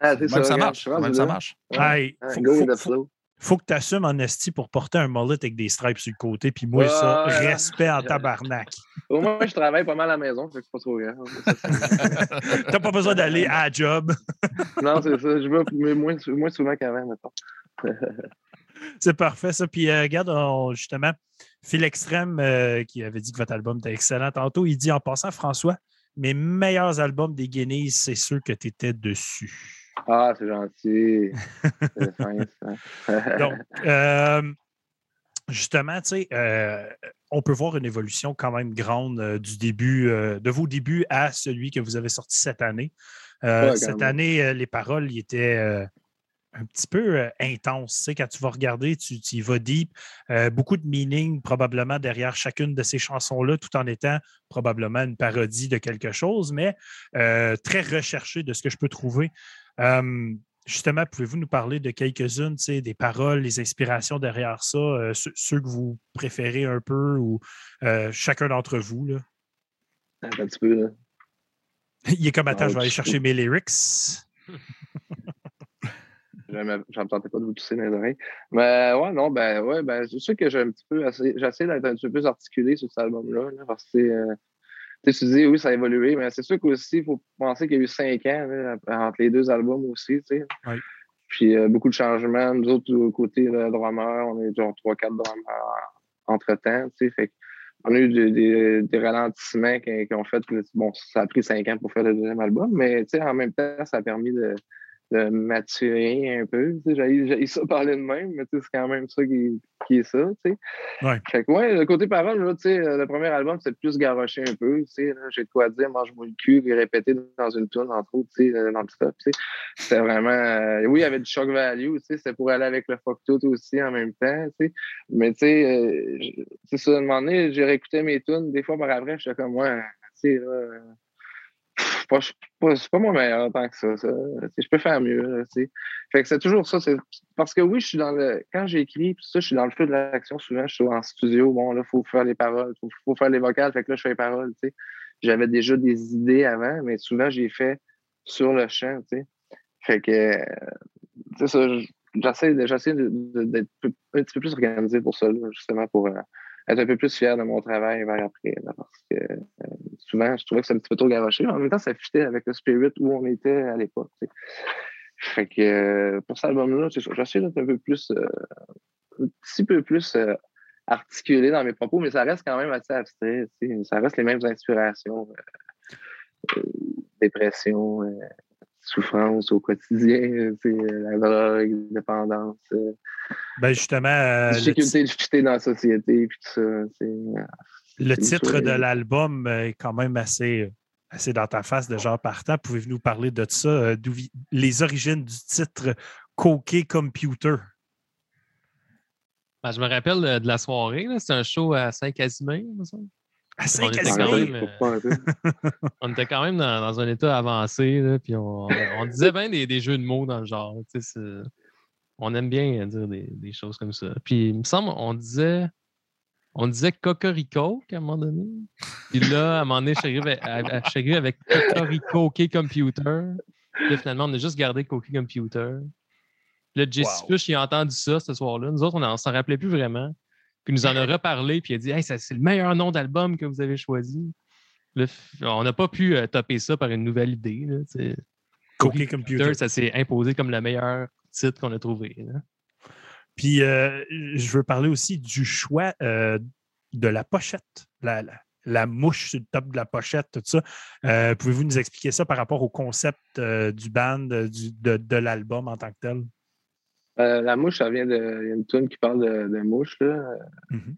S2: Ah, c'est
S1: Même
S2: ça.
S1: ça
S2: regarde,
S1: marche.
S2: je
S1: Même ça
S2: là.
S1: marche.
S2: Ouais.
S3: Hey,
S2: Ah,
S3: faut,
S2: go
S3: faut-
S2: with the
S3: faut-
S2: flow.
S3: Faut que tu assumes en esti pour porter un mullet avec des stripes sur le côté. Puis moi, ça,
S2: ouais.
S3: respect en tabarnak.
S2: Au moins, je travaille pas mal à la maison, fait que c'est pas trop grave.
S3: T'as pas besoin d'aller à la job.
S2: non, c'est ça. Je vais moins, moins souvent qu'avant, maintenant.
S3: C'est parfait, ça. Puis euh, regarde, on- justement, Phil Extrême, euh, qui avait dit que votre album était excellent tantôt, il dit en passant, François, mes meilleurs albums des Guineas, c'est ceux que tu étais dessus.
S2: Ah, c'est gentil. C'est fin, ça.
S3: Donc, euh, justement, tu sais, euh, on peut voir une évolution quand même grande euh, du début, de vos débuts à celui que vous avez sorti cette année.
S2: Ouais,
S3: cette
S2: même.
S3: année, les paroles ils étaient un petit peu euh, intenses. Tu sais, quand tu vas regarder, tu, tu y vas deep. Euh, beaucoup de meaning probablement derrière chacune de ces chansons-là, tout en étant probablement une parodie de quelque chose, mais euh, très recherché de ce que je peux trouver. Euh, justement, pouvez-vous nous parler de quelques-unes, des paroles, les inspirations derrière ça, euh, ceux, ceux que vous préférez un peu ou euh, chacun d'entre vous? Là?
S2: Attends un petit peu, là.
S3: Il est comme attends,
S2: Ah,
S3: je vais aller
S2: je-
S3: chercher mes lyrics.
S2: Jamais- J'en tentais pas de vous tousser dans les oreilles. Mais ouais, non, ben ouais, ben c'est sûr que j'ai un petit peu j'essaie d'être un petit peu plus articulé sur cet album-là. là, parce que euh, tu dis oui, ça a évolué, mais c'est sûr qu'aussi, il faut penser qu'il y a eu cinq ans là, entre les deux albums aussi, tu sais.
S3: Oui.
S2: Puis euh, beaucoup de changements. Nous autres, au côté de drummer, on est genre trois, quatre drummers entre-temps, tu sais. Fait on a eu des, des, des ralentissements qui, qui ont fait que, bon, ça a pris cinq ans pour faire le deuxième album, mais tu sais, en même temps, ça a permis de, de maturer un peu. J'ai, ça parler de même, mais c'est quand même ça qui, qui est ça.
S3: Ouais.
S2: Fait que, ouais, le côté parole, là, sais, le premier album, c'est plus garoché un peu, j'ai de quoi dire, mange-moi le cul, et répéter dans une tune, entre autres, sais, dans le sais. C'était vraiment, euh, oui, il y avait du shock value, c'était pour aller avec le fuck tout aussi en même temps. Mais, tu sais, euh, c'est ça, à un moment donné, j'ai réécouté mes tunes, des fois par après, j'étais comme, ouais, tu sais, euh, pas, pas- pas mon meilleur tant que ça. ça. Je peux faire mieux. Fait que c'est toujours ça. Parce que oui, je suis dans le. Quand j'écris, ça, je suis dans le feu de l'action. Souvent, je suis en studio. Bon, là, il faut faire les paroles, il faut, faire les vocales. Fait que là, je fais les paroles. J'avais déjà des idées avant, mais souvent, j'ai fait sur le champ. Fait que ça. je- J'essaie d'être un petit peu plus organisé pour ça, justement, pour euh, être un peu plus fier de mon travail vers après. là, parce que euh, souvent, je trouvais que c'était un petit peu trop garoché. En même temps, ça fitait avec le spirit où on était à l'époque. Fait que euh, pour cet album-là, j'essaie d'être un peu plus, euh, un petit peu plus articulé dans mes propos, mais ça reste quand même assez abstrait. Ça reste les mêmes inspirations. dépression, euh, souffrance au quotidien, euh, la drogue, dépendance, euh,
S3: Ben justement, euh,
S2: difficulté de fitter dans la société, puis tout ça. sais.
S3: le
S2: c'est
S3: titre de
S2: euh,
S3: l'album est quand même assez, assez dans ta face de genre partant. Pouvez-vous nous parler de ça, euh, d'où les origines du titre Coquet Computer?
S4: Ben, je me rappelle de, la soirée. C'était un show à Saint-Casimir, semble.
S3: À
S4: On était quand même. On était quand dans, dans un état avancé, là, puis on, on disait bien des, des jeux de mots dans le genre. On aime bien dire des, des choses comme ça. Puis il me semble, on disait. On disait Cocorico à un moment donné. Puis là, à un moment donné, je suis avec Cocorico OK Computer. Puis là, finalement, on a juste gardé Coquet Computer. Puis Là, Jesse
S3: Wow.
S4: Fush, il a entendu ça ce soir-là. Nous autres, on ne s'en rappelait plus vraiment. Puis il nous en a reparlé, puis il a dit Hey, ça, c'est le meilleur nom d'album que vous avez choisi. On n'a pas pu euh, topper ça par une nouvelle idée. Là.
S3: Coquet Computer.
S4: ça s'est imposé comme le meilleur titre qu'on a trouvé. là.
S3: Puis euh, je veux parler aussi du choix euh, de la pochette, la, la- la mouche sur le top de la pochette, tout ça. Euh, Pouvez-vous nous expliquer ça par rapport au concept du band, du- de, de l'album en tant que tel?
S2: Euh, la mouche, ça vient de. Il y a une tune qui parle de, de mouche.
S3: Mhm.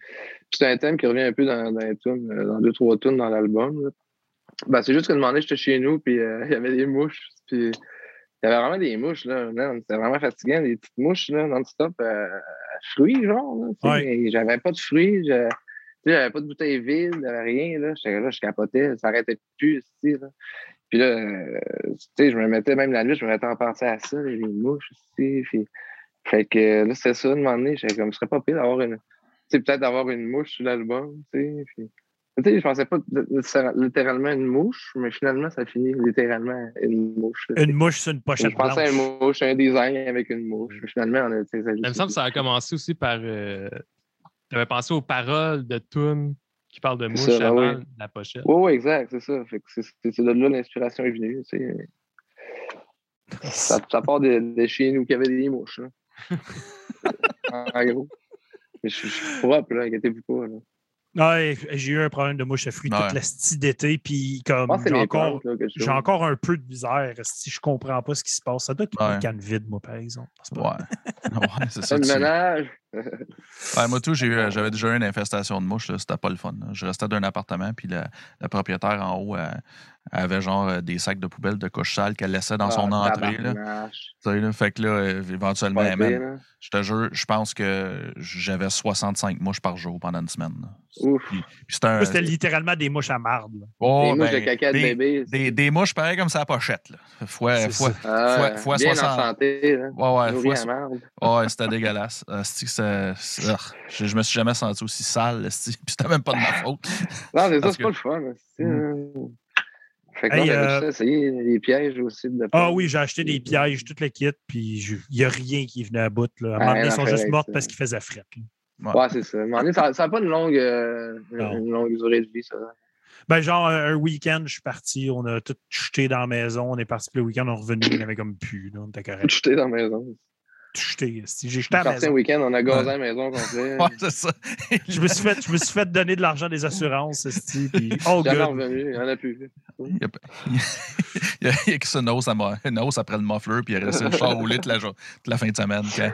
S2: C'est un thème qui revient un peu dans, dans les tunes, euh, dans deux, trois tunes dans l'album. Ben, c'est juste moment donné, j'étais chez nous, puis euh, il y avait des mouches. Puis il y avait vraiment des mouches, là. C'était vraiment fatigant, des petites mouches, là, non-stop, euh, fruits, genre. Tu sais.
S3: Ouais.
S2: J'avais pas de fruits, je- tu sais, j'avais pas de bouteille vide, j'avais rien, là. J'étais là, je capotais, ça arrêtait plus, ici. Puis là, tu sais, je me mettais même la nuit, je me mettais en penser à ça, les mouches aussi. Puis, fait que euh, là, c'était ça, de moment donné, j'étais comme, ce serait pas pire d'avoir une, tu sais, peut-être d'avoir une mouche sur l'album, tu sais. Puis, tu sais, je pensais pas littéra- littéralement une mouche, mais finalement, ça finit littéralement une mouche.
S3: Une mouche sur une pochette
S2: Je pensais à une mouche, un design avec une mouche. Mais finalement, on a. ça-
S4: Il me semble que ça a commencé aussi par. tu avais pensé aux paroles de Toon qui parlent de mouche
S2: ça,
S4: avant la pochette.
S2: Oui, oui, exact, c'est ça. Fait que c'est de là l'inspiration est venue. tu sais. Ça, ça part de, de chez nous qu'il y avait des mouches. là. En, en gros. Je, je suis propre, là, inquiétez-vous pas. Là.
S3: Ouais, j'ai eu un problème de mouche à fruits
S1: Ouais.
S3: toute la style d'été, puis comme j'ai encore, j'ai encore un peu de misère si je comprends pas ce qui se passe. Ça doit être
S1: Ouais.
S3: une canne vide, moi, par exemple.
S1: Ouais. ouais, c'est ça. Tu-
S2: ménage.
S1: Ouais, moi, tout, j'ai eu- j'avais déjà eu une infestation de mouches. C'était pas le fun. là. Je restais dans un appartement, puis le propriétaire en haut euh, avait genre euh, des sacs de poubelle de couche sale qu'elle laissait dans son
S2: Ah,
S1: entrée. Là.
S2: tabarnache.
S1: Tu sais, là, fait que là, euh, éventuellement, man,
S2: là.
S1: je te jure, je pense que j'avais 65 mouches par jour pendant une semaine. là.
S2: Ouf.
S1: Puis c'était
S3: littéralement des mouches à marde.
S1: Oh,
S2: Des mouches de
S1: ben,
S2: caca de
S1: des,
S2: bébé.
S1: des, des mouches pareilles comme ça à pochette. Là. Fois, fois,
S2: Ah,
S1: fois- fois
S2: bien
S1: 60.
S2: en santé. Là.
S1: Ouais, ouais,
S2: Nourri
S1: fois,
S2: à merde.
S1: Ouais, c'était dégueulasse. C'est- ah, je, je me suis jamais senti aussi sale, puis c'était même pas de ma faute.
S2: Non, mais ça, c'est
S1: que-
S2: pas le fun.
S1: Mm.
S2: euh, Fait que
S3: Hey,
S2: non,
S3: euh,
S2: essayé les pièges aussi. De
S3: Ah oui, j'ai acheté des pièges, tout le kit, puis je- il n'y a rien qui venait à bout. Là. À un
S2: Ah,
S3: moment donné,
S2: rien
S3: ils sont juste mortes parce qu'ils faisaient fret. là.
S2: Ouais, c'est ça. À un moment donné, ça n'a pas une longue, euh, une longue durée de vie, ça.
S3: Ben, genre, un week-end, je suis parti, on a tout jeté dans la maison, on est parti, puis le week-end, on est revenu, il y avait comme plus, là, on était correct.
S2: Jeter dans la maison.
S3: Tout jeté. esti. J'ai jeté à la
S2: Parti un
S3: maison.
S2: week-end, on a gazé
S1: Ouais.
S2: la maison complète.
S1: Ouais, c'est ça.
S3: Je me suis fait, je me suis fait donner de l'argent des assurances, esti, puis oh good.
S2: revenu, il n'y en a plus.
S1: Il y a, il y a, a que ça, une hausse, à une hausse après le muffler, puis il est resté le char roulé toute la, toute la fin de semaine. quand-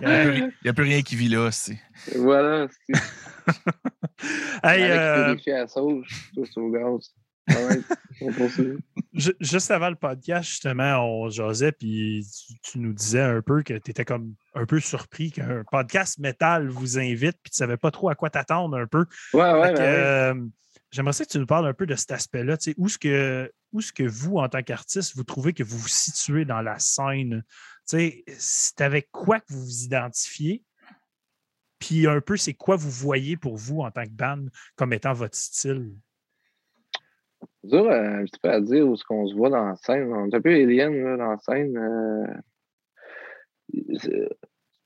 S1: Il n'y a plus rien qui vit là. c'est-
S2: Voilà. c'est-
S3: hey,
S2: Avec
S3: euh,
S2: à la sauce, tout au gaz.
S3: Ju- juste avant le podcast, justement, on jasait, puis tu, tu nous disais un peu que tu étais comme un peu surpris qu'un podcast métal vous invite, puis tu savais pas trop à quoi t'attendre un peu.
S2: Ouais, ouais, ben ouais.
S3: euh, J'aimerais ça que tu nous parles un peu de cet aspect-là. tu sais, Où est-ce que, où que vous, en tant qu'artiste, vous trouvez que vous vous situez dans la scène? Tu sais, C'est avec quoi que vous vous identifiez? Puis un peu, c'est quoi vous voyez pour vous en tant que band comme étant votre style?
S2: C'est dur euh, un petit peu à dire où est-ce qu'on se voit dans la scène. On est un peu alien là, dans la scène. euh.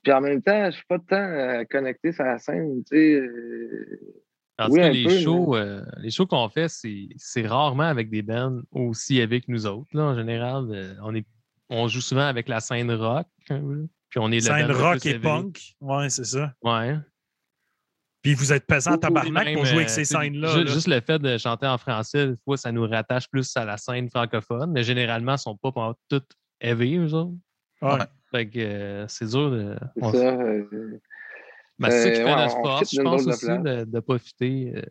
S2: Puis en même temps, je suis pas tant euh, connecté sur la scène. Tu sais, euh,
S4: Parce
S2: Oui,
S4: que les
S2: peu,
S4: shows, euh, les shows qu'on fait, c'est rarement avec des bands aussi avec nous autres. Là, en général, Euh, on, est, on joue souvent avec la scène rock. hein, puis on est le
S3: Scène rock et punk. Ouais, c'est ça.
S4: Ouais.
S3: Puis vous êtes pesant
S2: ou
S3: tabarnak
S4: Même,
S3: pour jouer avec
S4: euh,
S3: ces scènes-là.
S4: ju-
S3: là.
S4: Juste le fait de chanter en français, des fois, ça nous rattache plus à la scène francophone, mais généralement, ils sont pas pas toutes heavy, eux autres.
S3: Ouais.
S4: Fait que euh, c'est dur de.
S2: c'est ça. euh,
S4: Ben, c'est ça qui
S2: Euh,
S4: fait
S2: ouais,
S4: force,
S2: fit
S4: je pense aussi, de, de profiter. euh,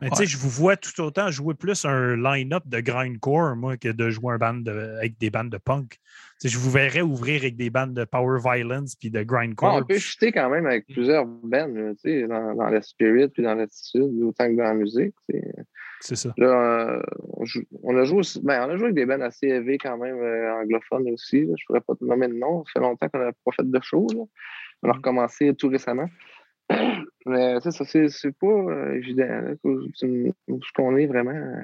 S3: Mais tu sais, je vous vois tout autant jouer plus un line-up de grindcore, moi, que de jouer un band de- avec des bandes de punk. Tu sais, je vous verrais ouvrir avec des bandes de power violence puis de
S2: ouais,
S3: grindcore.
S2: on peut chuter quand même avec plusieurs bands, tu sais, dans, dans le spirit puis dans l'attitude, autant que dans la musique.
S3: C'est ça.
S2: Là, euh, on, joue- on a joué aussi, ben, on a joué avec des bands assez élevés quand même, euh, anglophones aussi. là. Je ne pourrais pas te nommer de nom. Ça fait longtemps qu'on n'a pas fait de show. là. On a recommencé tout récemment. Mais tu sais, ça, c'est c'est pas euh, évident. Là, où tu- où ce qu'on est vraiment. euh,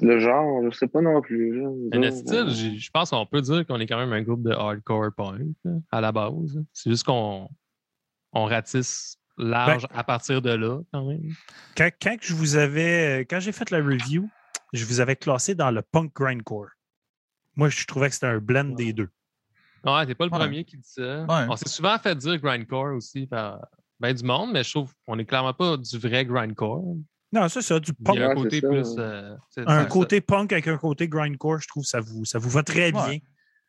S2: le genre, je sais pas non plus. là.
S4: Style,
S2: euh,
S4: je pense qu'on peut dire qu'on est quand même un groupe de hardcore punk là, à la base. C'est juste qu'on on ratisse large
S3: Ben
S4: à partir de là, quand même.
S3: Quand, quand je vous avais, quand j'ai fait la review, je vous avais classé dans le punk grindcore. Moi, je trouvais que c'était un blend des deux.
S4: Ouais, t'es pas le
S1: Ouais.
S4: premier qui dit ça.
S1: Ouais.
S4: On s'est souvent fait dire grindcore aussi par ben du monde, mais je trouve qu'on est clairement pas du vrai grindcore.
S3: Non, c'est ça, du
S4: Il
S3: punk.
S4: y a un côté
S2: ça.
S4: plus. euh,
S3: Un côté punk avec un côté grindcore, je trouve que ça vous, ça vous va très bien.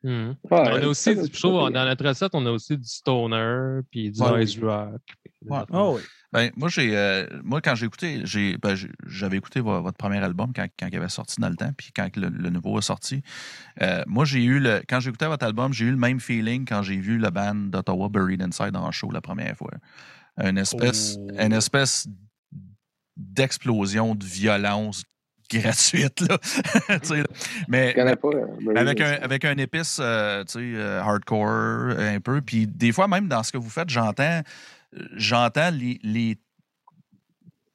S4: Mhm.
S2: ouais,
S4: on a aussi, je trouve, dans notre recette, on a aussi du stoner, puis du
S1: Ouais,
S4: noise rock.
S1: Ouais.
S3: Ah oui.
S1: Ben, moi, j'ai, euh, moi, quand j'ai écouté, j'ai, ben, j'avais écouté vo- votre premier album quand, quand il avait sorti dans le temps, puis quand le, le nouveau est sorti. Euh, moi, j'ai eu le, quand j'ai écouté votre album, j'ai eu le même feeling quand j'ai vu le band d'Ottawa Buried Inside en show la première fois. Une espèce,
S3: Oh.
S1: une espèce d'explosion de violence gratuite, là. Tu sais, mais,
S2: pas. euh, Buried
S1: avec un, avec un épice euh, tu sais, euh, hardcore un peu. Puis des fois, même dans ce que vous faites, j'entends j'entends les, les-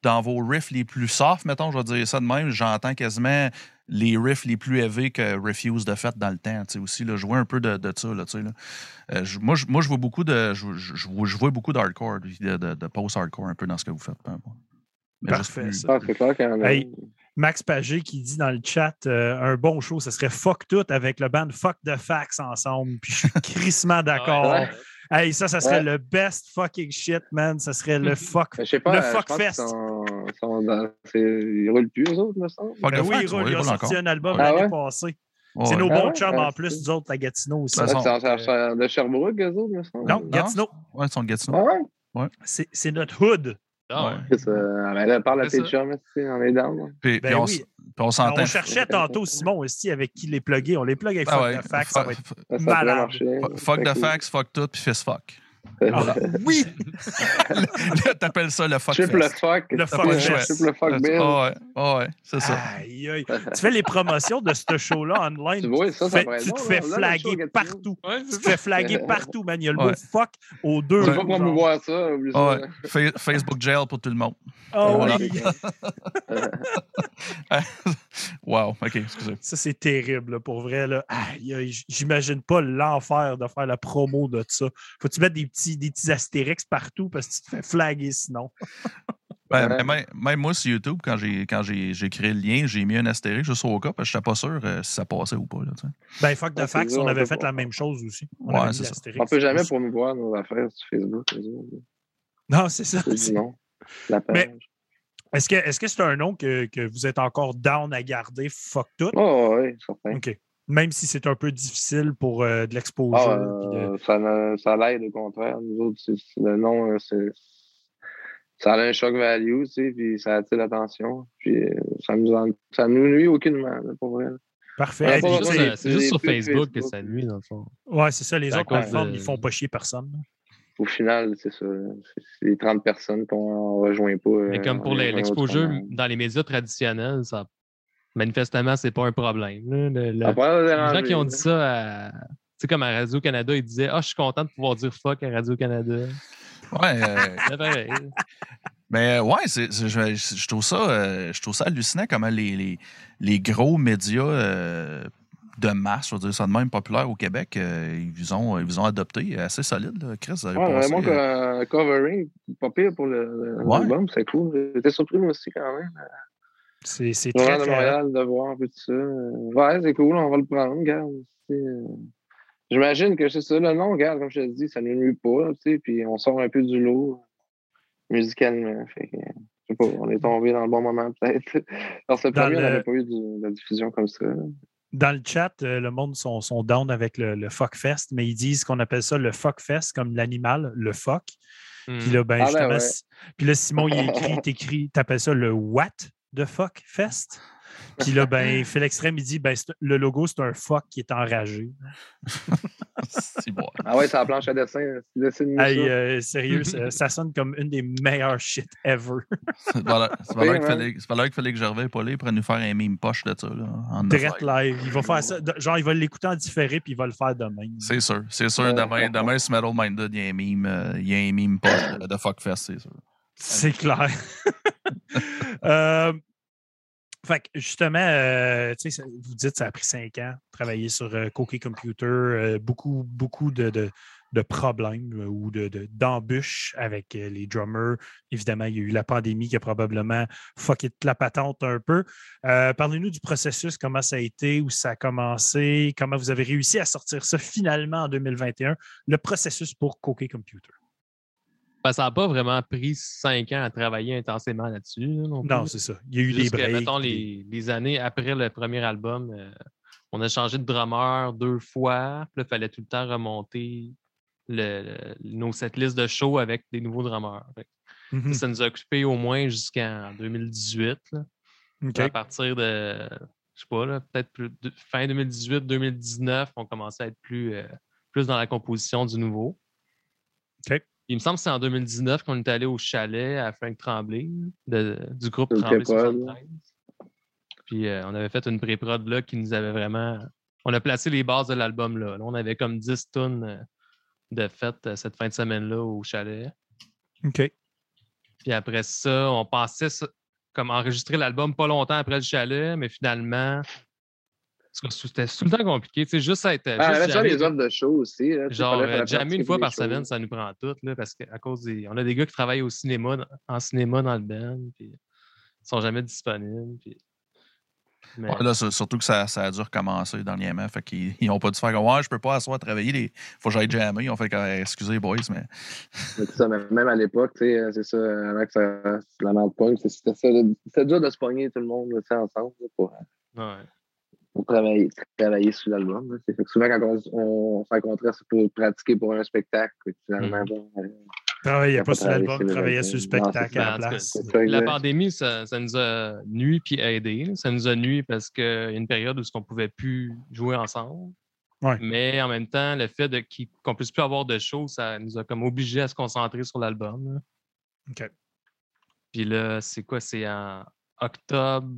S1: Dans vos riffs les plus soft, mettons, je vais dire ça de même, j'entends quasiment les riffs les plus élevés que Refuse de fait dans le temps. Tu sais, aussi, là, je vois un peu de, de ça. Là, tu sais, là. Euh, moi, je, moi, je vois beaucoup de. Je, je- je vois- beaucoup d'hardcore, de, de, de post-hardcore un peu dans ce que vous faites. peu importe. Mais juste
S3: Parfait,
S1: plus-
S3: ça.
S2: Ah, clair.
S3: Hey. Max Pagé qui dit dans le chat euh, un bon show, ce serait fuck tout avec le band Fuck the Fax ensemble. Puis je suis crissement d'accord.
S2: Ouais.
S3: Hey, ça, ça serait
S2: Ouais.
S3: le best fucking shit, man. Ça serait le fuck.
S2: Mais Je sais pas.
S3: Le
S2: je
S3: Fuck Fest.
S2: sont- sont dans- Ils roulent plus, eux autres, me semble.
S3: Ben oui, ils roulent. Ils ont sorti un album
S2: Ah
S3: l'année
S2: ouais?
S3: passée. C'est
S1: ouais.
S3: nos
S2: Ah
S3: bons
S2: ouais,
S3: chums
S2: ah,
S3: en plus, nous autres, la Gatineau aussi.
S1: De
S2: c'est de Sherbrooke, eux autres, me semble.
S3: Non, Gatineau,
S1: Ouais, ils sont de Gatineau.
S2: Ah
S3: c'est notre hood.
S4: Ah,
S1: Ouais.
S2: que- ah, ben là,
S4: ça.
S2: chums, tu sais, on est down.
S1: Puis,
S3: Ben
S1: puis on,
S3: oui.
S1: puis on s'entend.
S3: On cherchait tantôt Simon aussi avec qui les plugger. On les plug avec
S1: Ah
S3: Fuck
S1: ouais,
S3: the Fact, ça va être
S1: fuck-
S2: Ça, ça
S3: Malade.
S1: fuck the facts, fuck tout, puis fist fuck.
S3: Ah, oui!
S1: Là, t'appelles ça le fuck
S2: Triple
S1: fest.
S2: fuck.
S3: Le fuck fest.
S2: Triple fuck bill.
S1: Ah ouais, ah ouais, c'est ça.
S3: Aïe, aïe. Tu fais les promotions de ce show-là online.
S2: Tu vois, ça,
S3: tu
S2: ça
S3: fais- tu
S2: bon,
S3: te fais
S2: Là,
S3: flaguer partout.
S4: Ouais,
S3: Tu te fais flaguer partout, man. Il y a le mot fuck aux deux.
S2: Tu vas promouvoir ça.
S1: Ah ouais. Fa- Facebook jail pour tout le monde.
S3: Ah
S1: Voilà.
S3: oui.
S1: wow, ok, excusez.
S3: Ça, c'est terrible, là, pour vrai. Là. Aïe, j'imagine pas l'enfer de faire la promo de ça. Faut que tu mettes des petits, des petits astérix partout parce que tu te fais flaguer sinon?
S1: Ben,
S2: Ouais.
S1: même, même moi sur YouTube, quand j'ai quand j'ai j'ai créé le lien, j'ai mis un astérix juste au cas parce que je n'étais pas sûr euh, si ça passait ou pas. Là.
S3: Ben, fuck the
S2: Ouais, ça,
S3: on avait fait la même chose aussi. On
S1: Ouais,
S3: avait mis
S1: c'est ça.
S3: l'astérix.
S2: On peut jamais promouvoir nos affaires sur Facebook. autres.
S3: Non, c'est ça.
S2: C'est nom. La
S3: Mais-
S2: page.
S3: Est-ce que est-ce que c'est un nom que, que vous êtes encore down à garder, fuck tout?
S2: Oh, oui, certain.
S3: OK. Même si c'est un peu difficile pour euh, de l'exposure.
S2: Ah,
S3: de-
S2: ça, ça l'aide au contraire. Nous autres, le nom, euh, c'est, ça a un choc value, tu sais, puis ça attire l'attention. Puis euh, ça nous, en- ça nous nuit aucunement, là, pour vrai.
S3: Parfait.
S4: C'est juste, sur Facebook que ça nuit, dans le fond.
S3: Ouais, c'est ça. Les autres plateformes,
S4: de-
S3: ils font pas chier personne.
S2: Au final, c'est ça. C'est, c'est les 30 personnes qu'on rejoint pas.
S4: Mais
S2: euh,
S4: comme pour l'exposure dans les médias traditionnels, ça, manifestement, c'est pas un problème. Le- le-
S2: Ça
S4: les gens qui ont dit ça à. Tu sais, comme à Radio-Canada, ils disaient Ah, je suis content de pouvoir dire fuck à Radio-Canada.
S1: Ouais, euh,
S4: C'est pareil.
S1: mais euh, ouais, c'est, c'est- je, je- je trouve ça, euh, je trouve ça hallucinant comment les, les, les gros médias euh, de masse, je veux dire ça de même populaire au Québec, euh, ils, vous ont, ils vous ont adopté assez solide. Là. Chris, vous avez
S2: Ouais, vraiment
S1: euh,
S2: un covering, pas pire pour le,
S1: Ouais.
S2: c'est cool. J'étais surpris moi aussi quand même.
S3: C'est c'est
S2: Journal
S3: très,
S2: de
S3: très...
S2: Montréal de voir un peu tout ça. Euh, Ouais, c'est cool, on va le prendre, regarde. euh, J'imagine que c'est ça, le nom, regarde, comme je te dis, ça ne nuit pas, tu sais, puis on sort un peu du lot musicalement. Fait que, je sais pas, on est tombé dans le bon moment peut-être. Dans ce premier, on
S3: le-
S2: n'avait pas eu de, de diffusion comme ça.
S3: Dans le chat, euh, le monde sont, sont down avec le, le fuckfest, mais ils disent qu'on appelle ça le fuckfest, comme l'animal, le fuck. Puis là, ben,
S2: Ah ben ouais.
S3: puis là, Simon, il écrit, t'écris, t'appelles ça le what? De fuck fest. Puis là, ben, Félix Rem, il dit, ben, le logo, c'est un fuck qui est enragé.
S1: c'est bon.
S2: Ah ouais, c'est la planche à dessin. c'est dessine
S3: Hey,
S2: ça.
S3: euh, sérieux, ça, ça sonne comme une des meilleures shit ever.
S1: C'est valeur
S2: ouais.
S1: qu'il fallait, que Gervais pas là pour nous faire un meme poche de ça. Là,
S3: Direct live. Il va faire ça. Genre, il va l'écouter en différé, puis il va le faire demain.
S1: C'est sûr. C'est sûr. Demain, demain, sur Metal Minded, il y a un meme, euh, il y a un meme poche de, de Fuckfest, c'est sûr.
S3: C'est clair. Euh, fait que justement, euh, vous dites ça a pris cinq ans, travailler sur euh, Computer, euh, beaucoup, beaucoup de, de- problèmes euh, ou de- de- d'embûches avec euh, les drummers. Évidemment, il y a eu la pandémie qui a probablement fucké la patente un peu. Parlez-nous du processus, comment ça a été, où ça a commencé, comment vous avez réussi à sortir ça finalement en 2021, le processus pour Cookie Computer.
S4: Ben, ça n'a pas vraiment pris cinq ans à travailler intensément là-dessus. là, non,
S3: Non, c'est ça. Il y a eu des
S4: Juste que,
S3: breaks.
S4: mettons, les, les années après le premier album, euh, on a changé de drummer deux fois. Puis là, il fallait tout le temps remonter le, le- nos setlists de show avec des nouveaux drummers. Fait
S3: Mhm.
S4: Ça nous a occupé au moins jusqu'en 2018. là.
S3: OK.
S4: À partir de, je sais pas, peut-être fin 2018-2019, on commençait à être plus, euh, plus dans la composition du nouveau.
S3: OK.
S4: Il me semble que c'est en 2019 qu'on est allé au chalet à Frank Tremblay, de- du groupe Tremblay
S2: pré-prod,
S4: 73. Puis euh, on avait fait une pré-prod là qui nous avait vraiment. On a placé les bases de l'album là. Là, On avait comme 10 tonnes euh, de fête euh, cette fin de semaine-là au chalet.
S3: OK.
S4: Puis après ça, on pensait comme enregistrer l'album pas longtemps après le chalet, mais finalement, c'était tout le temps compliqué. Tu sais, juste.
S2: Ah,
S4: juste
S2: avec ça,
S4: jammer-
S2: les offres de show aussi. là, tu sais,
S4: Genre, euh,
S2: participer
S4: une fois par
S2: shows.
S4: semaine, ça nous prend tout, là, parce qu'à cause des. On a des gars qui travaillent au cinéma, en cinéma dans le band, puis ils sont jamais disponibles. Puis... Mais-
S1: Ouais, là, surtout que ça, ça a dû recommencer dernièrement. Fait qu'ils n'ont pas dû faire comme Ouais, je peux pas asseoir travailler. Les... Faut que j'aille jammer. Ils ont fait comme excusez, boys, mais
S2: Mais c'est ça, même à l'époque, euh, c'est ça, que ça, la merde c'est- c'était ça. là, C'était dur de se pogner tout le monde ensemble. là, pour,
S4: Ouais.
S2: Pour travailler, travailler sur l'album. C'est souvent, quand on, on se rencontrait, c'est pour pratiquer pour un spectacle. Finalement, bon, euh,
S3: Travaillait
S2: On
S3: pas
S2: a
S3: sur
S2: pas
S3: l'album,
S2: travaillé sur
S3: travaillait
S2: le-
S3: sur le
S2: Non,
S3: spectacle à la
S4: cas,
S3: place.
S4: La pandémie, ça, ça nous a nuit puis aidé. Ça nous a nuit parce qu'il y a une période où on ne pouvait plus jouer ensemble.
S3: Ouais.
S4: Mais en même temps, le fait qu'on ne puisse plus avoir de show, ça nous a comme obligés à se concentrer sur l'album.
S3: OK.
S4: Puis là, c'est quoi? C'est en octobre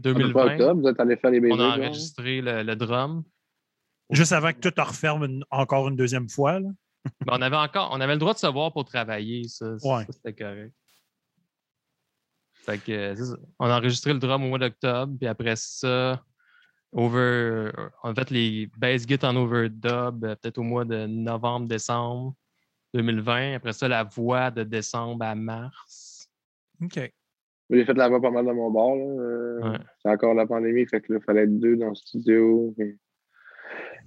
S4: 2020
S2: pas octobre, vous êtes allé faire les bébés.
S4: on a enregistré le, le drum.
S3: Juste avant que tout en referme une- encore une deuxième fois. Là.
S4: Mais on avait encore on avait le droit de se voir pour travailler, ça, c'était correct. Fait que euh, on a enregistré le drum au mois d'octobre, puis après ça, over en fait les bass git en overdub euh, peut-être au mois de novembre, décembre 2020. Après ça, la voix de décembre à mars.
S3: OK.
S2: J'ai fait la voix pas mal dans mon bar. Là. Euh,
S4: Ouais.
S2: C'est encore la pandémie, fait que là, il fallait être deux dans le studio. Puis...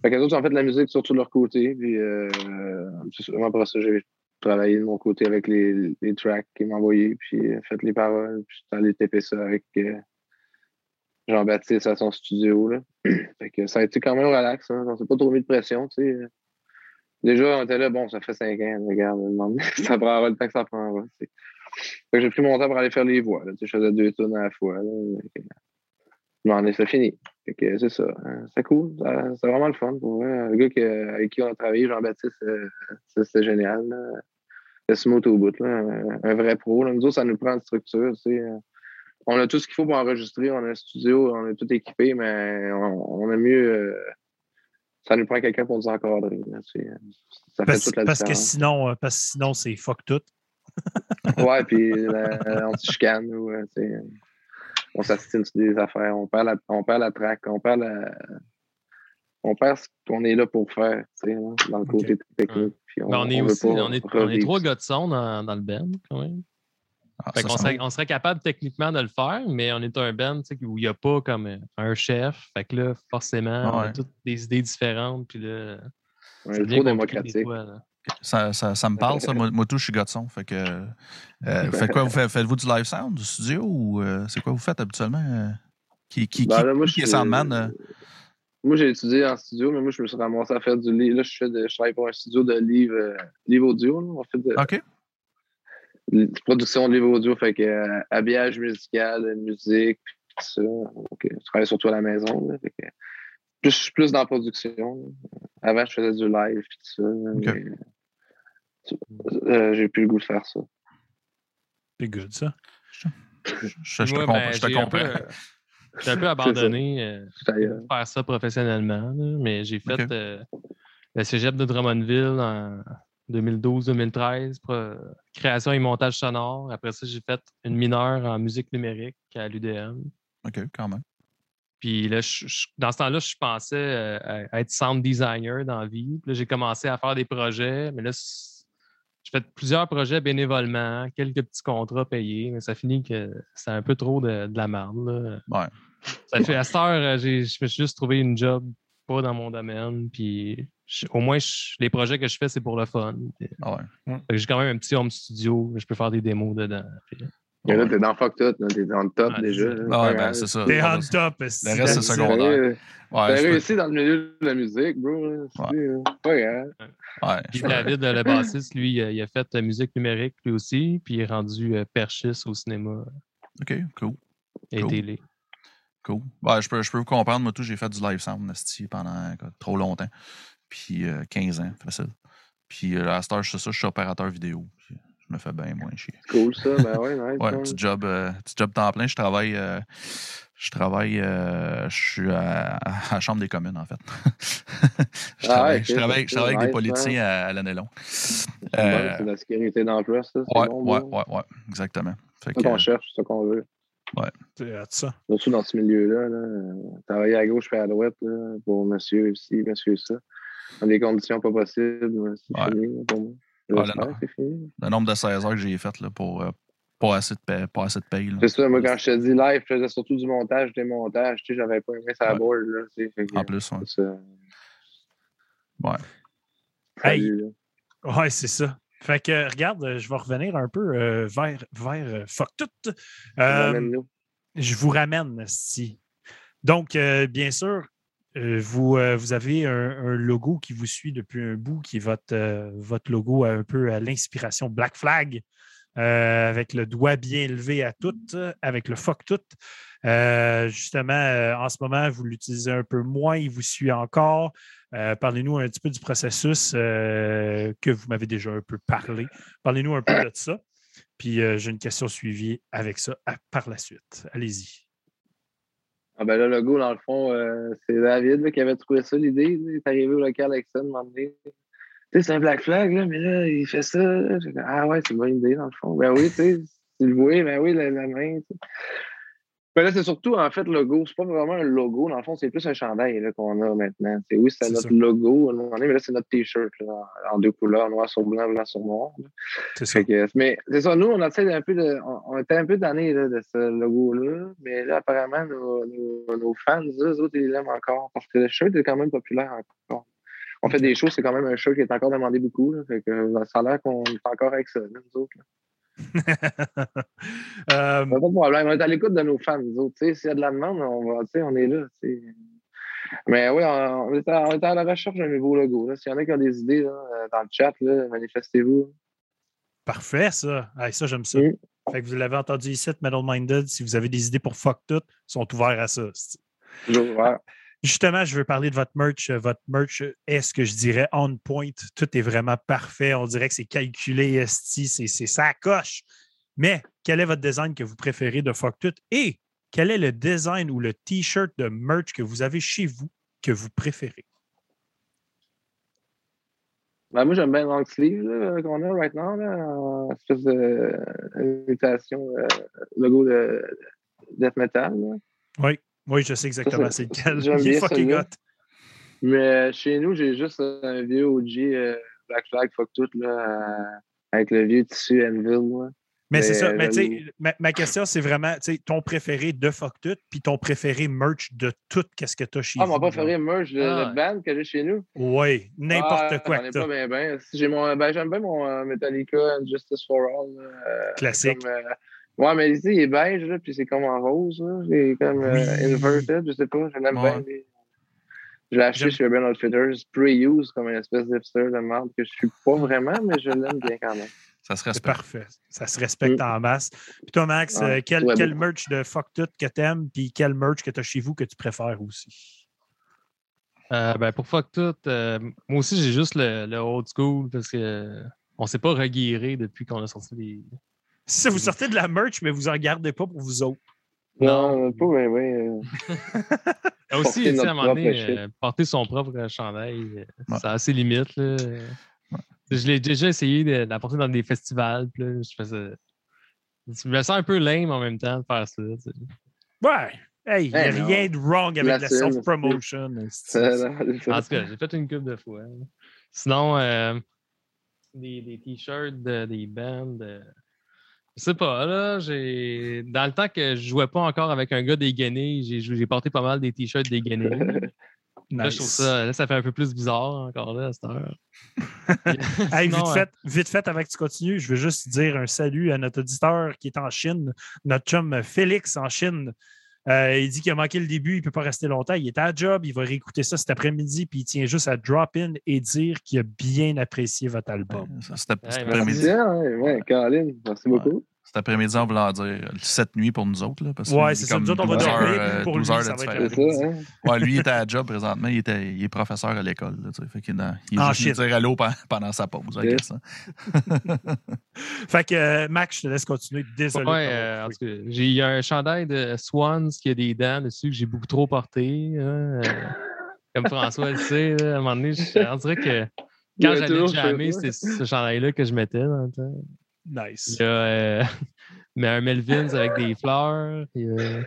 S2: Fait que les autres ont fait de la musique surtout de leur côté. Puis euh, après ça, j'ai travaillé de mon côté avec les, les tracks qu'ils m'envoyaient, puis fait les paroles, puis j'étais allé taper ça avec euh, Jean-Baptiste à son studio. Là. fait que ça a été quand même relax. Hein. On s'est pas trop mis de pression, tu sais. Déjà, on était là, bon, ça fait cinq ans, regarde, ça prendra le temps que ça prendra. J'ai pris mon temps pour aller faire les voix. Là. Je faisais deux tonnes à la fois. Là. C'est fini. C'est ça. hein. C'est cool. C'est vraiment le fun pour vrai. Le gars qui- avec qui on a travaillé, Jean-Baptiste, euh, c'était génial. C'était smooth au bout. Là. Un, vrai pro. Là. Nous autres, ça nous prend une structure. tu sais. On a tout ce qu'il faut pour enregistrer. On a un studio, on a tout équipé, mais on, on a mieux. euh, ça nous prend quelqu'un pour nous encadrer. là, tu sais. Ça fait
S3: Parce,
S2: toute la
S3: parce que sinon, euh, parce que sinon, c'est fuck tout.
S2: Ouais, puis la- on se chicane ou euh, on s'assine sur des affaires, on perd la, on perd la traque, on perd la. On perd ce qu'on est là pour faire, tu sais, hein, dans le côté technique. Puis on,
S4: Ben, on est
S2: veut
S4: aussi,
S2: pas
S4: on est, on trois gars de son dans, dans le band, quand même.
S1: Ah,
S4: Fait qu'on serait, on serait capable techniquement de le faire, mais on est un band tu sais, où il n'y a pas comme euh, un chef. Fait que là, forcément, on a toutes des idées différentes. Puis là,
S2: On trop démocratique.
S4: fois, là.
S1: Ça, ça, ça me parle, ça. Moi, moi tout, je suis gars de son. Fait que. euh, vous faites quoi? Vous faites, faites-vous du live sound, du studio ou euh, c'est quoi vous faites habituellement? euh? Qui, qui,
S2: Ben là, moi,
S1: qui est soundman? euh?
S2: Moi, j'ai étudié en studio, mais moi, je me suis ramassé à faire du livre. Là, je, fais de, je travaille pour un studio de livres, euh, livres audio. là. On fait de,
S1: OK.
S2: de production de livres audio, fait que euh, habillage musical, euh, musique, puis tout ça. Euh, je travaille surtout à la maison. là, fait que, plus, je suis plus dans la production. Avant, je faisais du live, tout ça. mais, euh, j'ai plus le goût de faire ça.
S3: C'est good, ça?
S1: Je, je te comprends.
S4: ben,
S1: je te
S4: j'ai un peu,
S1: comprends.
S4: euh, J'ai un peu abandonné euh, de faire ça professionnellement, là, mais j'ai fait euh, le cégep de Drummondville en 2012-2013, pour, euh, création et montage sonore. Après ça, j'ai fait une mineure en musique numérique à l'UDM.
S1: OK, quand même.
S4: Puis là, je- je- dans ce temps-là, je pensais euh, à- être sound designer dans la vie. Puis là, j'ai commencé à faire des projets, mais là, j'ai fait plusieurs projets bénévolement, quelques petits contrats payés, mais ça finit que c'est un peu trop de, de la merde. là.
S1: Ouais.
S4: Ça fait à cette heure, euh, j'ai- je me suis juste trouvé une job pas dans mon domaine. Puis je- au moins, je- les projets que je fais, c'est pour le fun.
S1: Ah ouais.
S4: que j'ai quand même un petit home studio, je peux faire des démos dedans. Puis,
S2: Mais là, t'es dans Fuck Tout, t'es dans le top
S4: Ouais,
S2: déjà.
S1: Ah ben, c'est ça.
S3: T'es
S1: reste,
S3: top.
S1: le reste, c'est secondaire. Ouais,
S2: T'as
S1: peux-
S2: réussi dans le milieu de la musique, bro. c'est, euh, Pas grave.
S1: ouais,
S4: Puis David, le bassiste, lui, il a- fait euh, musique numérique lui aussi, puis il est rendu euh, perchiste au cinéma
S1: OK, cool.
S4: et
S1: Cool.
S4: télé.
S1: Cool. Ouais, je, peux, je peux vous comprendre. Moi, tout, j'ai fait du live sound pendant quoi, trop longtemps. Puis euh, 15 ans, facile. Puis euh, à cette heure, je sais ça, je suis opérateur vidéo. Puis, je me fais bien moins chier.
S2: C'est cool, ça. Ben ouais, nice.
S1: Ouais,
S2: hein.
S1: petit job, euh, petit job temps plein. Je travaille, euh, je travaille, euh, je suis à, à la Chambre des communes, en fait. je
S2: Ah
S1: travaille,
S2: ouais,
S1: je travaille,
S2: c'est
S1: je travaille avec des politiciens à, à l'année longue.
S2: C'est
S1: Euh,
S2: c'est de la sécurité d'emploi, ça. C'est
S1: Ouais,
S2: bon,
S1: ouais, ouais, ouais, exactement.
S2: C'est ça qu'on cherche, c'est ça qu'on veut.
S3: C'est hot, ça.
S2: Surtout dans ce milieu-là. Là, travailler à gauche et à droite là, pour monsieur ici, monsieur ça. Dans des conditions pas possibles, c'est
S1: Ouais.
S2: fini là, pour moi. Fini.
S1: le nombre de 16 heures que j'ai fait là, pour euh, pas, assez de paye, pas assez de paye. là.
S2: C'est ça, moi, quand je te dis live, je faisais surtout du montage, des montages. Tu sais, j'avais pas aimé sa
S1: Ouais.
S2: board. Là, fait que,
S1: En plus, ouais.
S2: ça.
S1: Ouais.
S3: Hey.
S2: Salut.
S3: Ouais, c'est ça. Fait que, regarde, euh, je vais revenir un peu euh, vers, vers euh, fuck tout. Euh, je vous ramène, si. Donc, euh, bien sûr, vous, euh, vous avez un, logo qui vous suit depuis un bout, qui est votre, euh, logo un peu à l'inspiration Black Flag, euh, avec le doigt bien élevé à tout, avec le fuck tout. Euh, justement, euh, en ce moment, vous l'utilisez un peu moins, il vous suit encore. Euh, Parlez-nous un petit peu du processus euh, que vous m'avez déjà un peu parlé. Parlez-nous un peu de ça. Puis euh, j'ai une question suivie avec ça par la suite. Allez-y.
S2: Ah ben le logo, dans le fond, euh, c'est David là, qui avait trouvé ça, l'idée. là. Il est arrivé au local avec ça, demandé. Tu sais, c'est un Black Flag, là, mais là, il fait ça. là. Ah ouais, c'est une bonne idée, dans le fond. Ben oui, tu sais, tu le vois, ben oui, la, la main. Sais. Ben là, c'est surtout, en fait, le logo. C'est pas vraiment un logo, dans le fond, c'est plus un chandail qu'on a maintenant. C'est, oui, c'est notre
S3: ça.
S2: logo, à un moment donné, mais là, c'est notre T-shirt là, en, deux couleurs, noir sur blanc, blanc sur noir.
S3: C'est ça.
S2: Que, mais c'est ça, nous, on essaie un peu de. On, on était un peu tannés là, de ce logo-là, mais là, apparemment, nos, nos, nos fans, eux autres, ils l'aiment encore. Parce que le shirt est quand même populaire encore. On fait des shows, c'est quand même un shirt qui est encore demandé beaucoup. Là, fait que ça a l'air qu'on est encore avec ça, là, nous autres.
S3: Euh,
S2: Pas de problème. On est à l'écoute de nos fans, nous autres. S'il y a de la demande, on, va, on est là. tu sais. Mais oui, on, on est à, on est à la recherche d'un nouveau logo. S'il y en a qui ont des idées là, euh, dans le chat, manifestez-vous.
S3: Parfait, ça. Ça, j'aime ça.
S2: Mm.
S3: Fait que vous l'avez entendu ici, Metal Minded. Si vous avez des idées pour fuck tout, ils sont ouverts à ça.
S2: Toujours.
S3: Justement, je veux parler de votre merch. Euh, Votre merch est ce que je dirais on point? Tout est vraiment parfait. On dirait que c'est calculé, esti, c'est ça coche. Mais quel est votre design que vous préférez de fuck tout? Et quel est le design ou le t-shirt de merch que vous avez chez vous que vous préférez?
S2: Ben, moi, j'aime bien le long sleeve là, qu'on a right now, là, en espèce de euh, imitation euh, logo de death metal. là.
S3: Oui, oui, je sais exactement c'est lequel.
S2: j'aime
S3: Il est
S2: bien
S3: fucking
S2: celui-là.
S3: hot.
S2: Mais euh, chez nous, j'ai juste un vieux OG euh, Black Flag, fuck tout, là, euh, avec le vieux tissu Anvil. Là.
S3: Mais c'est ça. Mais tu ma, ma question, c'est vraiment tu sais, ton préféré de Fuck Tout, puis ton préféré merch de tout, qu'est-ce que tu as chez
S2: Ah,
S3: vous.
S2: mon préféré merch de
S4: Ah.
S2: band que j'ai chez nous?
S3: Oui, n'importe
S2: Ah,
S3: quoi
S2: j'en
S3: que
S2: ai
S3: t'as.
S2: pas bien, bien. Si j'ai mon, ben, j'aime bien mon Metallica and Justice for All. euh,
S3: Classique.
S2: comme, euh, ouais, mais ici, il est beige, là, puis c'est comme en rose. là. Il est comme euh,
S3: Oui.
S2: inverted, je sais pas. Je l'aime
S1: Ouais.
S2: bien. Je l'ai acheté chez Urban Outfitters, pre-use, comme une espèce d'hipster de merde que je suis pas vraiment, mais je l'aime bien quand même.
S1: Ça se
S3: C'est
S1: respecte.
S3: parfait. Ça se respecte
S2: Mm.
S3: en masse. Puis toi, Max, euh, quel, quel merch de Fuck Tout que t'aimes, puis quel merch que tu as chez vous que tu préfères aussi?
S4: Euh, ben, pour fuck tout, euh, moi aussi, j'ai juste le, le old school parce que on s'est pas reguéré depuis qu'on a sorti des.
S3: Si ça, vous sortez de la merch, mais vous en gardez pas pour vous autres.
S2: Non, pas bien, bien.
S4: Ah, aussi,
S2: Porter
S4: à un moment donné, euh, porter son propre chandail, euh,
S1: Ouais.
S4: ça a ses limites. Là. Je l'ai déjà essayé de- d'apporter dans des festivals. là, je, faisais... je me sens un peu lame en même temps de faire ça.
S3: Ouais. Hey, il n'y a
S2: non.
S3: rien de wrong avec la self-promotion.
S4: En tout cas, j'ai fait une couple de fois. Sinon, euh, des, des t-shirts, de- des bands. Euh, je sais pas, là, j'ai. Dans le temps que je jouais pas encore avec un gars dégainé, j'ai j'ai porté pas mal des t-shirts dégainés. Là, je trouve
S3: Nice.
S4: ça, là, ça fait un peu plus bizarre encore là à cette heure.
S3: Hey,
S4: Sinon,
S3: vite,
S4: euh,
S3: fait, vite fait, avant que tu continues, je veux juste dire un salut à notre auditeur qui est en Chine, notre chum Félix en Chine. Euh, il dit qu'il a manqué le début, il ne peut pas rester longtemps. Il est à la job, il va réécouter ça cet après-midi, puis il tient juste à drop in et dire qu'il a bien apprécié votre album.
S1: Ça, Cet après-midi,
S2: ouais, Caroline, merci
S1: Ouais.
S2: beaucoup.
S1: Cet après-midi, on voulait dire cette nuit pour nous autres. Là, parce
S3: Ouais, c'est
S1: est
S3: ça.
S1: comme
S3: Nous autres, on va
S1: 12
S3: dormir,
S1: euh,
S3: pour
S1: 12
S3: lui,
S1: heures
S3: ça
S1: de
S3: va être.
S2: C'est ça, hein?
S1: Ouais, lui, il était à la job présentement. Il, était, il est professeur à l'école. là, tu sais, fait qu'il est, dans- il est
S3: En
S1: juste dire allô pendant sa pause. ça.
S3: Fait que, euh, Max, je te laisse continuer. Désolé. de
S4: Ouais, euh, cas, j'ai il y a un chandail de Swans qui a des dents dessus que j'ai beaucoup trop porté. hein, euh, comme François le sait, là, à un moment donné, je- on dirait que quand j'allais
S2: ça.
S4: c'était ce chandail-là que je mettais dans le temps.
S3: Nice.
S4: Il y a euh, mais un Melvins avec des fleurs. Il y a,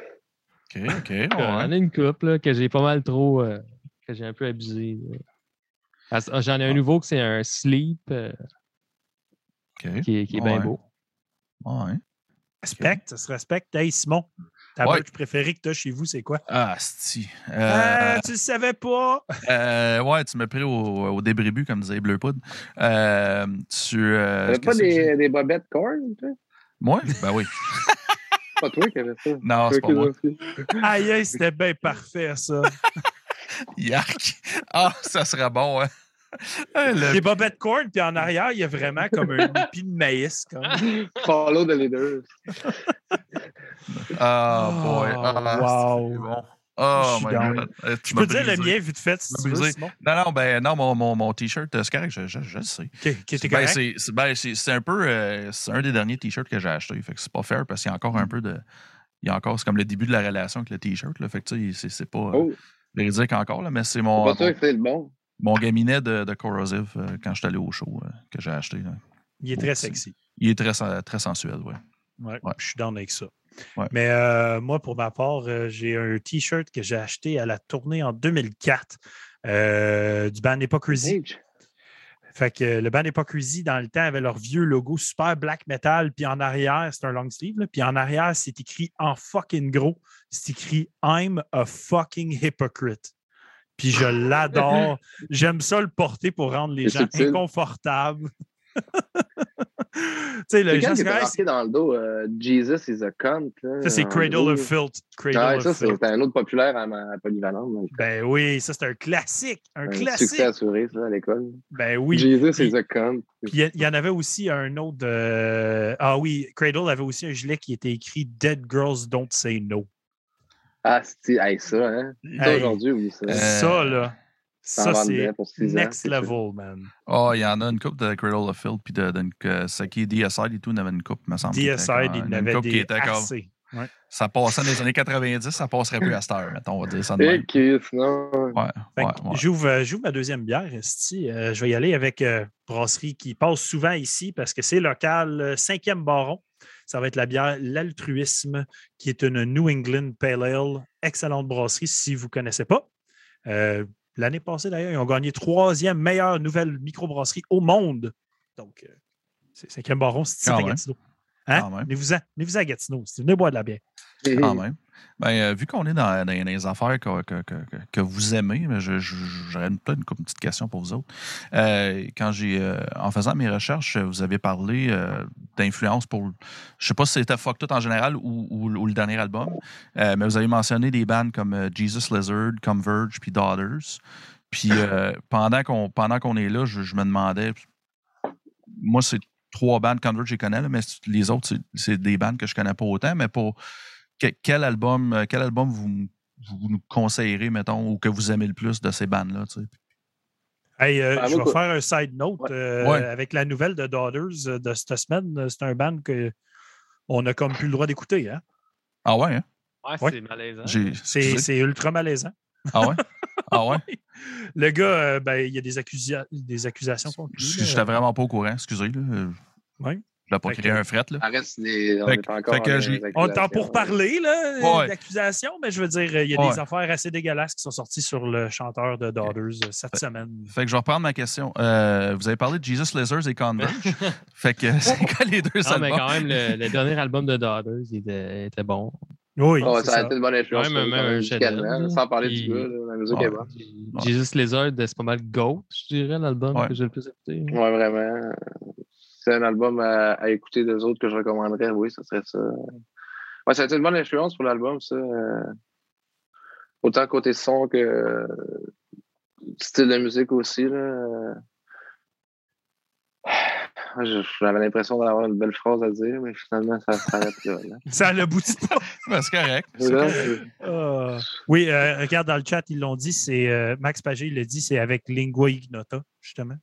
S1: OK, OK.
S4: il y en a une coupe là, que j'ai pas mal trop. euh, que j'ai un peu abusé. Ah, ah, J'en ai un nouveau que c'est un sleep euh,
S1: OK.
S4: qui est, qui est bien
S1: Ouais.
S4: beau.
S1: Ouais.
S3: Respecte, ça se respecte. Hey, Simon, ta
S1: Ouais.
S3: merch préférée que tu as chez vous, c'est quoi?
S1: Ah, si.
S3: Ah, tu le savais pas?
S1: Euh, ouais, tu m'as pris au, au débrébut, comme disait Bleu Poudre. Euh, tu. Euh,
S2: T'avais pas des, des bobettes corn, toi?
S1: Moi? Ben oui.
S2: Pas toi qui avais ça.
S1: Non, c'est pas moi.
S3: Aïe, aïe, c'était bien parfait, ça.
S1: Yark. Ah, ça serait bon, hein? Hey, le-
S3: Des bobettes corn, puis en arrière, il y a vraiment comme un épi de maïs. Comme.
S2: Follow the leader.
S1: Ah, boy.
S3: Oh,
S1: Ah,
S3: wow.
S1: bon. Oh, my
S3: down.
S1: God. Euh, tu
S3: peux te dire le
S1: brisé.
S3: mien vite fait si
S1: Tu
S3: tu
S1: m'as
S3: veux,
S1: brisé.
S3: Simon?
S1: Non, non, ben non, mon, mon, mon t-shirt, euh, c'est correct, je, je, je le sais. Ben, c'est ben, c'est- c'est un peu. euh, c'est un des derniers t-shirts que j'ai acheté. Fait que c'est pas fair parce qu'il y a encore un peu de. Il y a encore. C'est comme le début de la relation avec le t-shirt. Fait que tu sais, c'est- c'est pas euh,
S2: Oh,
S1: véridique encore, là, mais c'est
S2: c'est
S1: mon,
S2: pas sûr
S1: mon,
S2: que c'est le bon.
S1: mon gaminet de, de Corrosive euh, quand je suis allé au show euh, que j'ai acheté. là.
S3: Il est très sexy.
S1: Il est très, très sensuel, ouais.
S3: Ouais,
S1: Ouais.
S3: Je suis down avec ça.
S1: Ouais.
S3: Mais euh, moi, pour ma part, euh, j'ai un T-shirt que j'ai acheté à la tournée en 2004 euh, du band Hypocrisy. Fait que le band Hypocrisy, dans le temps, avait leur vieux logo super black metal. Puis en arrière, c'est un long sleeve. là, puis en arrière, c'est écrit en fucking gros. C'est écrit I'm a fucking hypocrite. Puis je l'adore. J'aime ça le porter pour rendre les gens inconfortables. tu sais, le
S2: quand marqué dans le dos euh, Jesus is a cunt. là,
S3: Ça, c'est Cradle of Filth. Cradle of
S2: ça,
S3: Filth.
S2: c'est un autre populaire à ma polyvalente. donc,
S3: Ben oui, ça, c'est un classique. Un
S2: un succès
S3: classique.
S2: assuré, ça, à l'école.
S3: Ben oui.
S2: Jesus
S3: Puis-
S2: is a cunt.
S3: Puis il y en avait aussi un autre. euh, Ah oui, Cradle avait aussi un gilet qui était écrit Dead Girls Don't Say No.
S2: Ah, c'est hey, ça, hein?
S3: Hey.
S2: aujourd'hui, oui, ça.
S1: Euh,
S3: ça, là, ça, c'est
S2: ans,
S3: next level, man.
S1: Oh, il y en a une coupe de Cradle of Filth, puis de, de, de Saki DSide et tout, il y en avait une coupe, me semble. comme-
S3: il
S1: coupe qui
S3: des assez. Ouais.
S1: Ça passait dans les années 90, ça passerait plus à cette heure, mettons, on va dire ça. Ouais,
S3: Fait
S1: ouais,
S3: que
S1: ouais.
S3: J'ouvre, euh, j'ouvre ma deuxième bière, esti. Euh, je vais y aller avec euh, brasserie qui passe souvent ici parce que c'est local, euh, cinquième baron. Ça va être la bière L'Altruisme, qui est une New England Pale Ale. Excellente brasserie si vous ne connaissez pas. L'année passée, d'ailleurs, ils ont gagné troisième meilleure nouvelle microbrasserie au monde. Donc, euh, c'est cinquième baron, c'est
S1: Quand
S3: à. Gatineau. Hein?
S1: Quand même.
S3: Venez-vous-en venez-vous à Gatineau. c'est Venez boire de la bière.
S1: Quand même. Ben, euh, vu qu'on est dans, dans les affaires que, que, que, que- vous aimez, j'aurais une- peut-être une, petites questions pour vous autres. Euh, quand j'ai, euh, en faisant mes recherches, vous avez parlé euh, d'influence pour, je sais pas si c'était Fuck Tout en général ou, ou- ou le dernier album, mais vous avez mentionné des bands comme Jesus Lizard, Converge, puis Daughters. Puis pendant qu'on pendant qu'on est là, je, je me demandais, moi c'est trois bands Converge, je les connais, là, mais les autres c'est- c'est des bands que je connais pas autant, mais pour que- quel album, euh, quel album vous, vous nous conseillerez, mettons, ou que vous aimez le plus de ces bandes-là? tu sais?
S3: Hey, euh,
S2: Ah,
S3: je vais
S2: quoi.
S3: faire un side note
S2: Ouais.
S3: euh,
S1: Ouais.
S3: avec la nouvelle de Daughters euh, de cette semaine. C'est un band que on a comme plus le droit d'écouter. Hein?
S1: Ah ouais, hein?
S4: Ouais,
S3: Ouais.
S4: c'est malaisant.
S3: C'est ultra malaisant.
S1: Ah ouais? Ah ouais?
S3: Le gars, euh, ben, il y a des, accusa- des accusations contre lui.
S1: J'étais vraiment pas au courant, excusez. Là. Euh,
S3: Ouais.
S1: Je l'ai pas
S3: Fait
S1: créé
S3: que-
S1: un fret. Là.
S2: On
S1: Fait
S2: est encore.
S1: fait que
S3: pour parler là,
S1: Ouais.
S3: d'accusations, mais je veux dire, il y a
S1: Ouais.
S3: des affaires assez dégueulasses qui sont sorties sur le chanteur de Daughters euh, cette semaine.
S1: Fait que je vais reprendre ma question. Euh, vous avez parlé de Jesus Lizards et Converge. fait que c'est quoi les deux
S4: Non, mais quand même, le, le dernier album de Daughters, il était, était bon.
S3: Oui, c'est
S2: ça a
S3: ça.
S2: été une bonne influence.
S4: Ouais, même
S2: même,
S4: un
S2: Sans parler
S4: puis-
S2: du gars, là, la musique
S1: Ouais.
S2: est bonne.
S1: Ouais.
S4: Jesus Lizard, c'est pas mal GOAT, je dirais, l'album
S1: Ouais.
S4: que j'ai le plus écouté.
S2: Ouais, vraiment. C'est un album à, à écouter des autres que je recommanderais. Oui, ça serait ça. Ouais, ça a été une bonne influence pour l'album, ça. euh, Autant côté son que euh, style de musique aussi. Là. euh. J'avais l'impression d'avoir une belle phrase à dire, mais finalement, ça s'arrête là. là.
S3: Ça l'aboutit pas.
S1: Ben, c'est correct.
S3: Ah. oui, euh, regarde dans le chat, ils l'ont dit, c'est euh, Max Pagé, il l'a dit, c'est avec Lingua Ignota, justement,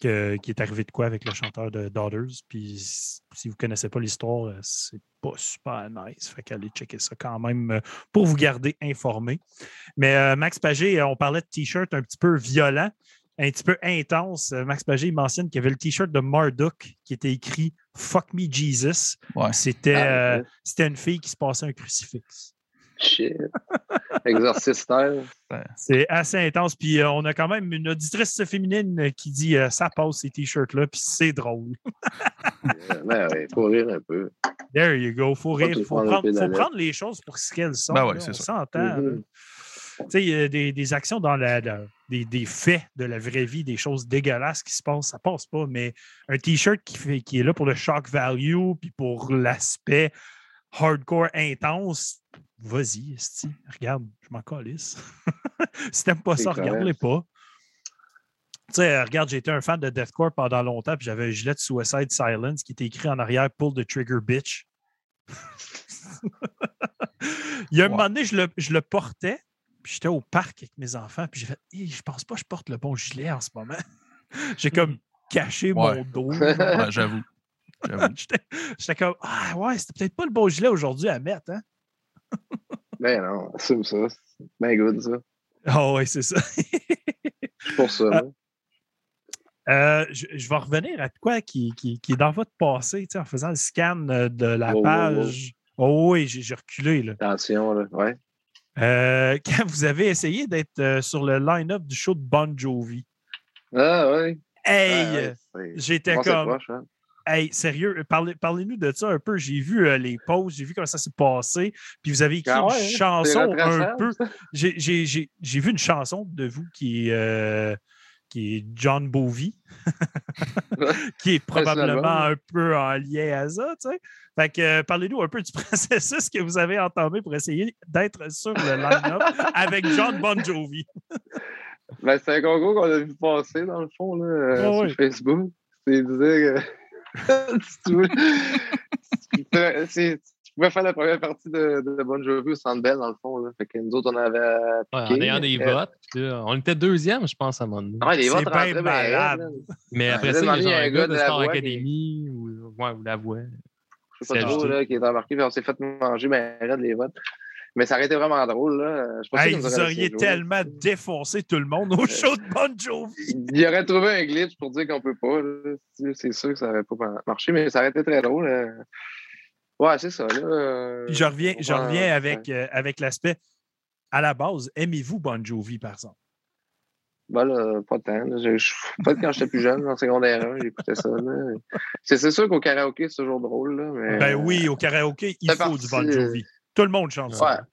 S3: que- qui est arrivé de quoi avec le chanteur de Daughters. Puis si vous ne connaissez pas l'histoire, euh, c'est pas super nice. Fait qu'allez checker ça quand même euh, pour vous garder informé. Mais euh, Max Pagé, on parlait de t-shirt un petit peu violent, un petit peu intense. Max Pagé il mentionne qu'il y avait le t-shirt de Marduk qui était écrit Fuck me Jesus.
S1: Ouais.
S3: C'était
S2: Ah,
S3: euh,
S2: ouais.
S3: c'était une fille qui se passait un crucifix.
S2: Shit. Exorcistère.
S3: C'est assez intense. Puis euh, on a quand même une auditrice féminine qui dit euh, ça passe ces t-shirts-là, puis c'est drôle.
S2: Euh, ben ouais, faut rire un peu.
S3: There you go. Faut rire. Faut
S2: prendre
S3: faut prendre les choses pour ce qu'elles sont.
S1: Ben ouais,
S3: là.
S1: c'est
S3: on
S1: ça.
S3: s'entend.
S2: Mhm.
S3: Tu sais, il y a des, des actions dans la, la- des, des faits de la vraie vie, des choses dégueulasses qui se passent, ça passe pas. Mais un t-shirt qui, fait, qui est là pour le shock value, puis pour l'aspect hardcore intense, vas-y, esti. Regarde, je m'en calisse. si t'aimes pas ça, regarde-les pas. Tu sais, euh, regarde, j'ai été un fan de Deathcore pendant longtemps, puis j'avais un gilet de Suicide Silence qui était écrit en arrière Pull the Trigger Bitch. Il y a un moment donné, je le, je le portais, puis j'étais au parc avec mes enfants, puis j'ai fait Je pense pas que je porte le bon gilet en ce moment. j'ai comme caché mon dos.
S1: Ouais, j'avoue.
S3: J'étais j'étais comme Ah ouais, c'était peut-être pas le bon gilet aujourd'hui à mettre, hein?
S2: Ben non, assume ça. C'est bien good, ça.
S3: Ah ouais, c'est ça.
S2: C'est pour ça.
S3: Ah. Euh, je, je vais revenir à quoi qui, qui, qui est dans votre passé, tu sais, en faisant le scan euh, de la
S2: Wow, wow, wow.
S3: page. Oh oui, j'ai j'ai reculé. Là.
S2: Attention, là. Ouais.
S3: Euh, quand vous avez essayé d'être euh, sur le line-up du show de Bon Jovi,
S2: Ah, ouais.
S3: hey,
S2: Ah, ouais,
S3: j'étais comme,
S2: proche, hein?
S3: Hey, sérieux, parlez- parlez-nous de ça un peu. J'ai vu euh, les posts, j'ai vu comment ça s'est passé, puis vous avez écrit
S2: Ah
S3: une
S2: ouais, hein?
S3: Chanson un peu. J'ai- J'ai j'ai- j'ai vu une chanson de vous qui est, euh, qui est John Bowie, qui est probablement un peu en lien à ça, tu sais. Fait que euh, parlez-nous un peu du processus que vous avez entamé pour essayer d'être sur le line-up avec John Bon Jovi.
S2: Ben, c'est un concours qu'on a vu passer, dans le fond, là,
S3: Ah
S2: sur. Facebook. C'est que si tu veux, tu pouvais faire la première partie de, de Bon Jovi au Centre Bell, dans le fond. Là. Fait que nous autres, on avait
S4: Ouais, en ayant des
S2: Euh,
S4: votes. puis là, on était deuxième, je pense, à un moment
S2: ouais, les votes
S3: bien
S2: rentraient bien
S3: malade.
S4: Mais après ça, il y a un gars de Star
S2: qui-
S4: Academy ou, ouais, ou La Voix.
S2: Je sais pas
S4: C'est
S2: trop là, qui est embarqué, puis on s'est fait manger ben raide les votes. Mais ça aurait été vraiment drôle. Là. Je
S3: Hey, vous auriez tellement défoncé tout le monde au show de Bon Jovi.
S2: Il aurait trouvé un glitch pour dire qu'on peut pas. C'est sûr que ça n'aurait pas marché, mais ça aurait été très drôle. euh. Ouais, c'est ça. Là. euh,
S3: Puis je reviens, je reviens avec, euh, avec l'aspect. À la base, aimez-vous Bon Jovi, par exemple?
S2: Ben là, pas tant. là. Je- je- Peut-être quand j'étais plus jeune, en secondaire 1, j'écoutais ça. C'est sûr qu'au karaoké, c'est toujours drôle. Là, mais...
S3: Ben oui, au karaoké, il faut du Bon
S2: euh,
S3: Jovi. Tout le monde chante
S2: Ouais.
S3: ça.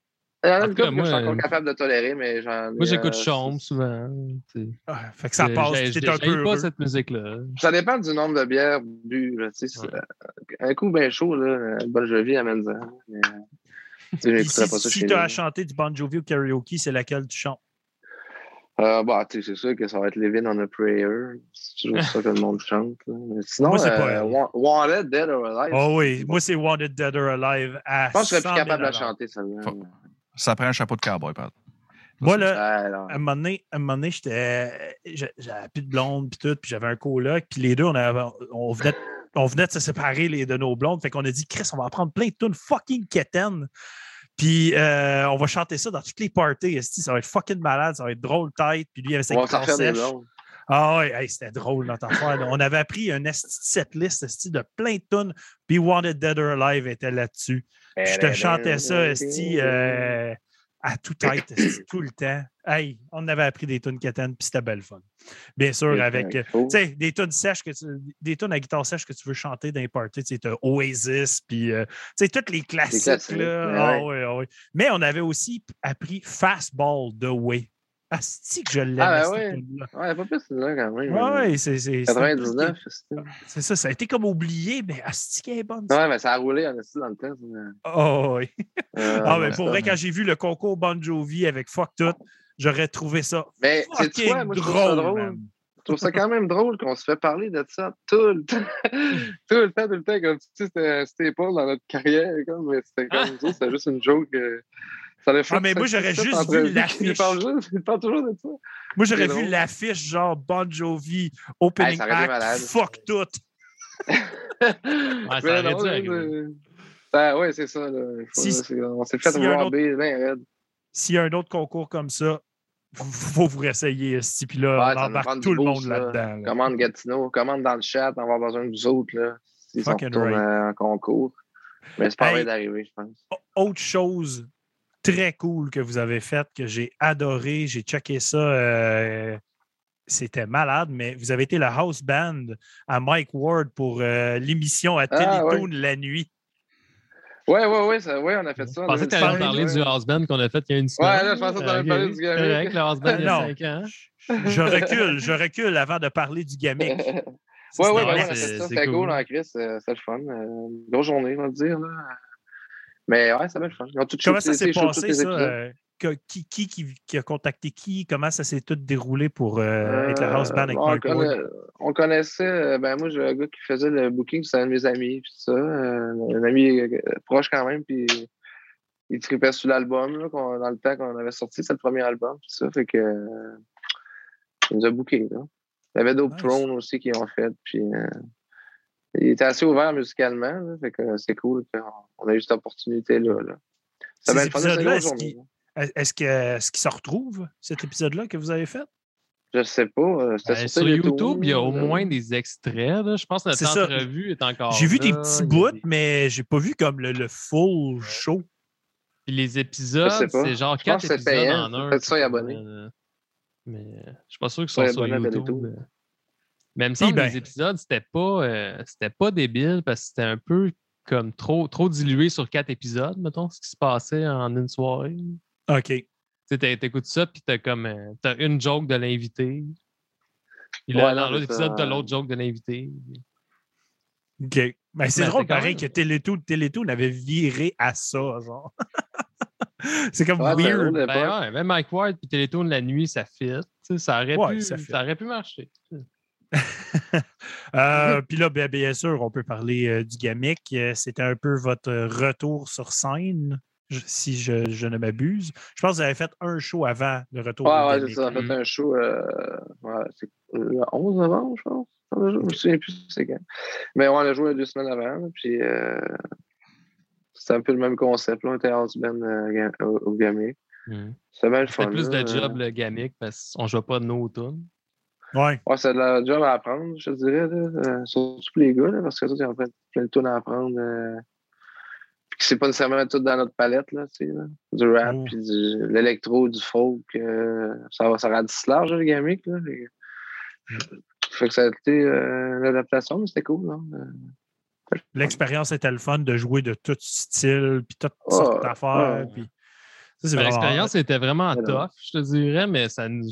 S2: Il y en a
S4: En
S2: une
S4: tout cas,
S2: couple que je suis encore
S4: euh,
S2: capable de tolérer, mais j'en ai,
S4: Moi, j'écoute
S2: euh,
S4: Chambre souvent.
S3: Ah, fait que ça
S4: Euh,
S3: passe,
S4: j'ai-
S3: un peu
S4: pas cette musique-là.
S2: Ça dépend du nombre de bières bues. là, tu sais, c'est-
S4: Ouais.
S2: Un coup bien chaud, là, Bon Jovi amène ça. Mais, tu sais,
S3: Puis
S2: j'écouterais
S3: si,
S2: pas ça
S3: si
S2: chez
S3: tu as chanté du Bon Jovi au karaoké, c'est laquelle tu chantes?
S2: Euh, bah, tu sais, c'est sûr que ça va être Living on a Prayer. C'est toujours ça que le monde chante. Mais sinon,
S3: Moi, c'est pas
S2: euh. Wa- Wanted, Dead or Alive.
S3: Oh oui, moi, c'est Wanted Dead or Alive à
S2: Je pense que je serais
S3: 100
S2: plus
S3: 000
S2: capable de la chanter, celle-là.
S1: Faut- Ça prend un chapeau de cowboy, pardon.
S3: Moi, là, à un moment donné, à un moment donné, j'étais, j'a- j'avais plus de blonde, puis tout, puis j'avais un coloc, puis les deux, on, avait, on, venait, de- on venait de se séparer les, de nos blondes, fait qu'on a dit, Chris, on va en prendre plein de tunes fucking quétaines, puis euh, on va chanter ça dans toutes les parties, esti, ça va être fucking malade, ça va être drôle tête, puis lui, il avait sa guitare sèche. Ah ouais, hey, c'était drôle notre affaire. là. On avait appris un setlist esti, de plein de tunes, puis Wanted Dead or Alive était là-dessus. Je te chantais ça, Esti, euh, à tout tête, tout le temps? Hey, on avait appris des tunes quétaines, puis c'était belle fun. Bien sûr, avec, euh, des tunes sèches, que tu, des tunes à guitare sèche que tu veux chanter dans les parties, tu Oasis, puis, euh, tu sais, tous les classiques, là.
S2: ouais,
S3: Ah
S2: ouais.
S3: ouais, ah ouais. Mais on avait aussi appris Fastball The Way. Asti que je l'aimais,
S2: Ah, ben
S3: cette
S2: ouais. pas plus là quand même.
S3: Ouais, c'est c'est- c'est une tune qui-
S2: 99, c'était.
S3: C'est ça, ça a été comme oublié, mais Asti qu'elle est bonne.
S2: Ouais, mais ça a roulé en esti dans le temps.
S3: Oh, oui.
S2: Euh,
S3: Ah, mais
S2: ouais,
S3: pour vrai, quand j'ai vu le concours Bon Jovi avec Fuck Tout, j'aurais trouvé ça
S2: Mais c'est quoi, moi, je trouve ça
S3: drôle,
S2: drôle. Je trouve ça quand même drôle qu'on se fait parler de ça tout le temps. tout le temps, tout le temps, comme sais, c'était un staple dans notre carrière. Comme, mais c'était comme ça, c'était juste une joke. euh,
S3: Ah, mais moi, j'aurais juste vu l'affiche.
S2: parle juste, il parle toujours de ça.
S3: Moi, j'aurais vu l'affiche genre Bon Jovi, Opening Act. Fuck Tout.
S2: euh, ben, ouais, c'est ça.
S3: Si-
S2: on s'est fait
S3: s'il y a un
S2: rober, ben.
S3: S'il y a un autre concours comme ça, faut- faut vous réessayer, puis là,
S2: Ouais,
S3: on embarque tout le
S2: boost,
S3: monde
S2: là.
S3: là-dedans. là.
S2: Commande Gatineau, commande dans le chat, on va avoir besoin de vous autres. Là, en concours. Mais c'est pas
S3: Hey.
S2: vrai d'arriver, je pense.
S3: Autre chose très cool que vous avez faite, que j'ai adoré, j'ai checké ça, euh, c'était malade, mais vous avez été la house band à Mike Ward pour euh, l'émission à
S2: Ah,
S3: Télétoon la nuit.
S2: Ouais, ouais, ouais, ça, ouais, on a fait ça.
S4: Je
S2: en
S4: pensais que tu allais me
S2: 2005,
S4: parler
S2: ouais.
S4: du house band qu'on a fait il y a une semaine.
S2: là, je pensais que t'allais
S4: Ok,
S2: parler du gamic.
S4: Correct, le house band il y a
S3: Non.
S4: 5 ans.
S3: Je recule, je recule avant de parler du gamic.
S2: On a
S3: nice.
S2: fait
S4: c'est-
S2: ça.
S4: c'est
S2: C'était cool,
S4: cool.
S2: en Chris. euh, C'était le fun. Euh, grosse journée, on va dire. Là. Mais ouais, ça va le
S3: Comment ça s'est passé, ça? euh, qui, qui, a contacté qui? Comment ça s'est tout déroulé pour euh, être la house band avec
S2: Euh, on, conna- on connaissait, euh, ben moi, j'ai un gars qui faisait le booking, c'était un de mes amis, puis ça. euh, un ami euh, proche quand même, puis il tripait sur l'album, là, dans le temps qu'on avait sorti, c'est le premier album, puis ça, fait que euh, il nous a booké, là. Il y avait d'autres
S3: Nice.
S2: aussi qui ont fait, puis euh, il était assez ouvert musicalement, là, fait que c'est cool qu'on on a eu cette opportunité-là. Là. Ça fun, c'est une
S3: est-ce que- est-ce qu'il se retrouve, cet épisode-là que vous avez fait?
S2: Je sais pas. euh,
S4: Ben,
S2: sur,
S4: YouTube, il y a au moins des extraits. là. Je pense que notre entrevue est encore.
S3: J'ai vu des petits bouts,
S4: des-
S3: mais j'ai pas vu comme le, le full show.
S4: Puis les épisodes, c'est genre
S2: Je pense
S4: quatre
S2: que
S4: épisodes
S2: payant.
S4: en un.
S2: Faites ça, y
S4: puis,
S2: abonner.
S4: euh, Mais je suis pas sûr qu'ils
S2: Soyez
S4: sont sur YouTube.
S2: Télétoon.
S4: euh. Mais il me semble que
S3: ben-
S4: les épisodes, c'était pas, euh, c'était pas débile parce que c'était un peu comme trop, trop dilué sur quatre épisodes, mettons, ce qui se passait en une soirée.
S3: OK.
S4: Tu t'écoutes ça, puis t'as comme euh, t'as une joke de l'invité. Puis là, dans l'autre épisode, t'as l'autre joke de l'invité.
S3: OK. Ben, c'est
S4: Mais
S3: drôle, pareil,
S4: même-
S3: que Télétoon, Télétoon avait viré à ça, genre. c'est comme
S2: Ouais,
S3: weird.
S4: Ben ouais, même Mike Ward puis Télétoon la nuit, ça fit. Tu sais, Ça aurait,
S3: Ouais,
S4: pu,
S3: ça
S4: aurait pu marcher.
S3: Euh, Puis là, bien, bien sûr, on peut parler euh, du gamic. Euh, C'était un peu votre retour sur scène, si je, je ne m'abuse. Je pense que vous avez fait un show avant le retour
S2: Ouais,
S3: du
S2: ouais, c'est ça. On a fait
S4: Mm.
S2: un show euh, ouais, c'est le 11 novembre, je pense. Je me souviens plus c'est quand. Mais ouais, on a joué deux semaines avant. Puis euh, c'était un peu le même concept. Là. On était house band euh, ga- au, au Gamic. C'était bien le fun.
S4: plus
S2: là.
S4: de job le gamic parce qu'on joue pas de nos tunes.
S3: Ouais.
S2: Ouais, c'est de la job à apprendre, je te dirais. Là. Euh, surtout pour les gars, là, parce que ça, ils ont plein, plein de tunes à apprendre. Euh, puis que c'est pas nécessairement tout dans notre palette, là, tu sais, là. Du rap,
S3: Oh.
S2: puis du- l'électro, du folk. euh, ça, va- ça ratisse large, le gamic. Là. Fait que- Fait que ça a été euh, une adaptation, mais c'était cool. Là. Euh,
S3: L'expérience était le fun de jouer de tout style, puis toutes
S2: Oh,
S3: sortes d'affaires. puis c'est
S4: Ben,
S3: vraiment-
S4: L'expérience était vraiment tough, je te dirais, mais ça nous,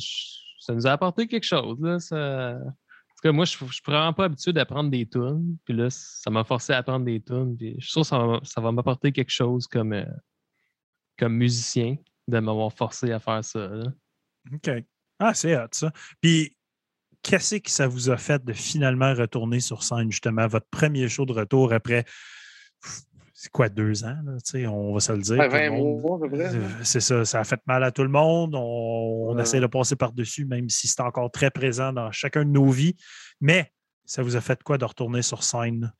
S4: ça nous a apporté quelque chose. Là. En tout cas, moi, je ne suis vraiment pas habitué d'apprendre des tunes. Puis là, ça m'a forcé à apprendre des tunes. Puis je suis sûr que ça va, m'apporter quelque chose comme, euh, comme musicien de m'avoir forcé à faire ça.
S3: OK. Ah, c'est hot, ça. Puis, qu'est-ce que ça vous a fait de finalement retourner sur scène, justement, votre premier show de retour après, c'est quoi, deux ans, là, on va se le dire.
S2: Ouais,
S3: tout le
S2: 20
S3: monde-
S2: mois, à peu près, là.
S3: Euh, C'est ça, ça a fait mal à tout le monde. On, on
S2: Ouais.
S3: essaie de passer par-dessus, même si c'est encore très présent dans chacun de nos vies. Mais ça vous a fait quoi de retourner sur scène?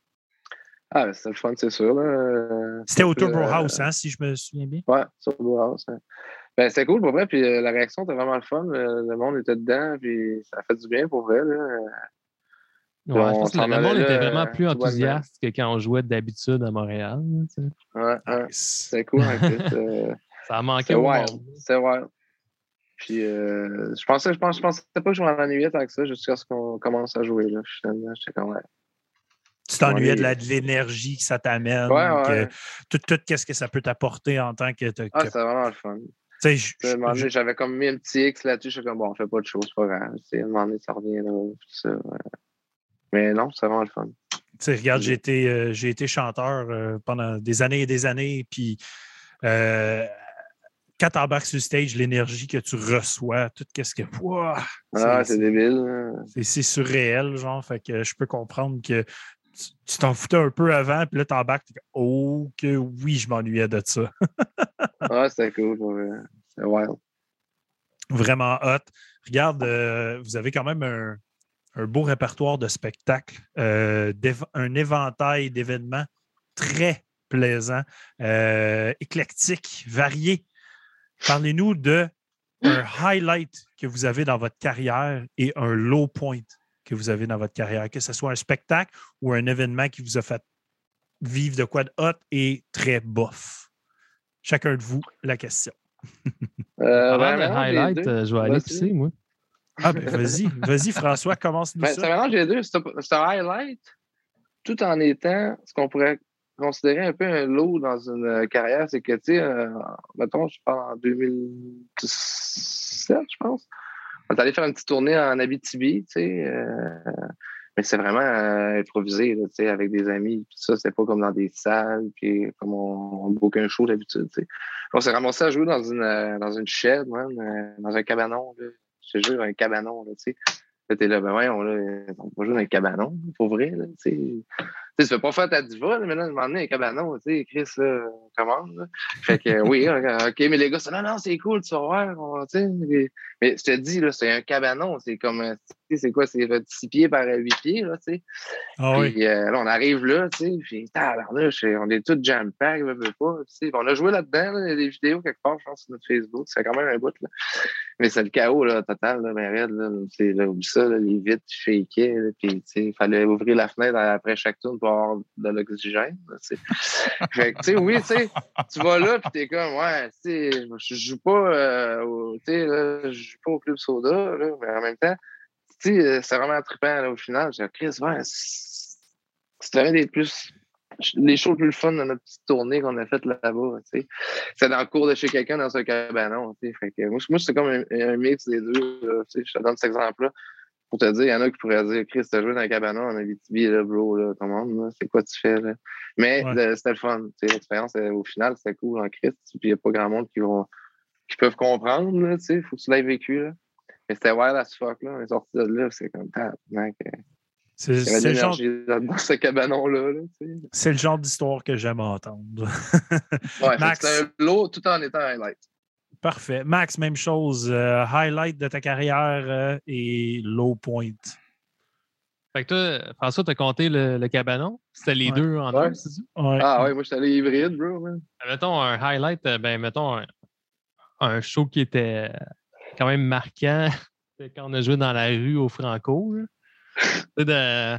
S2: Ah, c'était le fun, c'est sûr. Euh,
S3: C'était au Turbo
S2: euh,
S3: House, hein, si je me souviens bien.
S2: Ouais, le House. hein. Ben, c'était cool pour vrai, puis euh, la réaction était vraiment le fun. Le, le monde était dedans, puis ça a fait du bien pour vrai. Là.
S4: Ouais,
S2: on
S4: je pense que
S2: s'en
S4: le monde était vraiment plus enthousiaste que quand on jouait d'habitude à Montréal. là, tu sais.
S2: Ouais, ouais,
S3: Nice.
S2: c'était cool. en plus, euh,
S4: Ça a manqué au
S2: wild.
S4: monde.
S2: C'était wild. Puis euh, je pensais, je pense, je pensais pas que je m'en ennuyais tant que ça jusqu'à ce qu'on commence à jouer. Là. J'étais.
S3: Tu t'ennuyais de la- de l'énergie que ça t'amène,
S2: Ouais, ouais.
S3: que tout, tout qu'est-ce que ça peut t'apporter en tant que. que-
S2: Ah,
S3: que-
S2: c'était vraiment le fun. J'avais comme mis un petit X là-dessus. Je suis comme, bon, on fait pas de choses, c'est pas grave. À un moment donné, ça revient là. Tout ça, ouais. Mais non, c'est vraiment le fun.
S3: Tu sais, regarde, j'ai été, euh, j'ai été chanteur euh, pendant des années et des années, puis euh, quand tu embarques sur le stage, l'énergie que tu reçois, tout ce que. Ouah,
S2: Ah,
S3: c'est-
S2: c'est débile. hein.
S3: c'est c'est surréel, genre. Fait que je peux comprendre que tu t'en foutais un peu avant, puis là, tu embarques, t'es comme, oh, que oui, je m'ennuyais de ça.
S2: Ah, c'était cool. C'était wild.
S3: Vraiment hot. Regarde, euh, vous avez quand même un, un beau répertoire de spectacles, euh, un éventail d'événements très plaisant, euh, éclectique, varié. Parlez-nous de un highlight que vous avez dans votre carrière et un low point que vous avez dans votre carrière, que ce soit un spectacle ou un événement qui vous a fait vivre de quoi de hot et très bof. Chacun de vous, la question.
S2: Euh, les
S4: highlight,
S2: deux.
S4: euh, je vais aller pisser, moi.
S3: Ah ben vas-y, vas-y François, commence-nous
S2: Ben,
S3: ça.
S2: ça mélange les deux. C'est un c'est un highlight tout en étant ce qu'on pourrait considérer un peu un low dans une euh, carrière. C'est que, tu sais, euh, mettons, je parle en 2017, je pense. On est allé faire une petite tournée en Abitibi, tu sais. euh, Mais c'est vraiment euh, improvisé, tu sais, avec des amis. Puis ça, c'était pas comme dans des salles, puis comme on, on book un show d'habitude. tu sais. On s'est ramassé à jouer dans une, dans une shed, man, dans un cabanon. Là. Je te un cabanon, là, tu sais. Là, t'es là, ben voyons, là, on va jouer dans un cabanon, pour vrai, là, tu sais. Tu sais, tu peux pas faire ta diva, mais là, un moment donné, un cabanon, tu sais, Chris, là, on commande, là. Fait que, oui, OK, mais les gars, c'est non, non, c'est cool, tu vas voir, on- tu sais. Mais, mais je te dis, là, c'est un cabanon, c'est comme, un- tu sais, c'est quoi, c'est 6 pieds par 8 pieds, là, tu sais.
S3: Ah oui.
S2: Puis euh, là, on arrive là, tu sais, puis tabarnouche, on est tous jam-pack, pas, tu sais. On a joué là-dedans, là, il y a des vidéos quelque part, je pense, sur notre Facebook, c'est quand même un bout, là. Mais c'est le chaos, là, total, là, ben raide, là. Là, oublie ça, là, les vitres shakeaient, puis, tu sais, il fallait ouvrir la fenêtre après chaque tour pour de l'oxygène. Fait que, oui, tu vas là, puis t'es comme, ouais, je joue pas, euh, au, là, joue pas au Club Soda, mais en même temps, euh, c'est vraiment trippant, au final. J'ai Chris, ouais, c'est- c'était des plus. Les plus fun de notre petite tournée qu'on a faite là-bas. C'est dans le cours de chez quelqu'un dans un cabanon. Fait moi, c'est comme un, mix des deux. Je te donne cet exemple-là pour te dire, il y en a qui pourraient dire, Chris, t'as joué dans un cabanon en Abitibi, là, bro, là, comment, c'est quoi tu fais, là? Mais
S3: Ouais.
S2: le- c'était le fun. L'expérience, euh, au final, c'était cool en Christ. Puis il n'y a pas grand monde qui vont qui peuvent comprendre, là, tu sais. Faut que tu l'aies vécu, là. Mais c'était wild as fuck, là. On est sorti de là, c'est comme, tabarnak, euh,
S3: C'est
S2: avait
S3: c'est le genre,
S2: dans ce cabanon-là,
S3: c'est le genre d'histoire que j'aime entendre.
S2: Ouais, c'était un lot tout en étant highlight.
S3: Parfait. Max, même chose. euh, highlight de ta carrière euh, et low point.
S4: Fait que toi, François, t'as compté le, le cabanon? C'était les
S3: Ouais.
S4: deux en
S2: Ouais.
S4: un, c'est ça?
S3: Ouais.
S2: Ah ouais, moi, j'étais allé hybride, bro, man.
S4: Mettons un highlight, euh, ben mettons un, un show qui était quand même marquant. Quand on a joué dans la rue au Franco. là. Tu sais, de-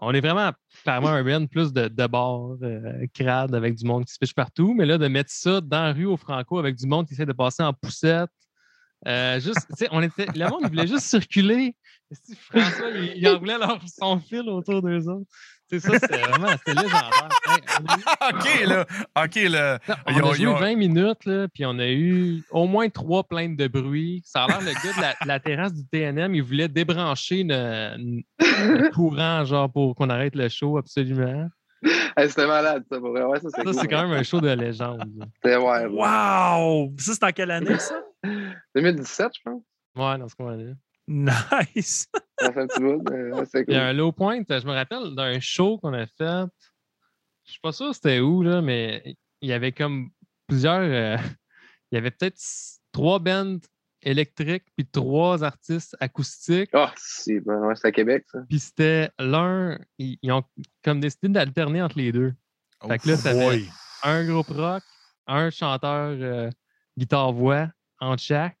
S4: on est vraiment clairement un band plus de, de bar, euh, crade, avec du monde qui se piche partout. Mais là, de mettre ça dans la rue au Franco avec du monde qui essaie de passer en poussette. euh, juste, on était, le monde, voulait juste circuler. François, il, il en voulait leur, son fil autour d'eux autres? C'est ça, c'était vraiment, c'était légendaire. A eu-
S1: OK, là. OK, là.
S4: non, on a joué
S1: ont-
S4: 20 minutes, là, puis on a eu au moins trois plaintes de bruit. Ça a l'air, le gars de la, la terrasse du TNM, il voulait débrancher le, le courant, genre, pour qu'on arrête le show, absolument.
S2: Hey, c'était malade, ça, pour vrai. Ouais, ça, c'est
S4: Ça,
S2: cool,
S4: c'est quand même un show de légende. là.
S2: C'était ouais, ouais.
S3: Wow! Ça, c'est en quelle année, ça?
S2: 2017, je pense.
S4: Ouais, dans ce coin-là.
S3: Nice!
S2: Ça c'est
S4: Il y a un low point, je me rappelle d'un show qu'on a fait. Je suis pas sûr c'était où, là, mais il y avait comme plusieurs. euh, il y avait peut-être trois bands électriques puis trois artistes acoustiques.
S2: Ah, c'est ben, ouais, c'est à Québec, ça.
S4: Puis c'était l'un. Ils, ils ont comme décidé d'alterner entre les deux. Fait que là, t'avais
S3: Boy.
S4: un groupe rock, un chanteur euh, guitare-voix entre chaque.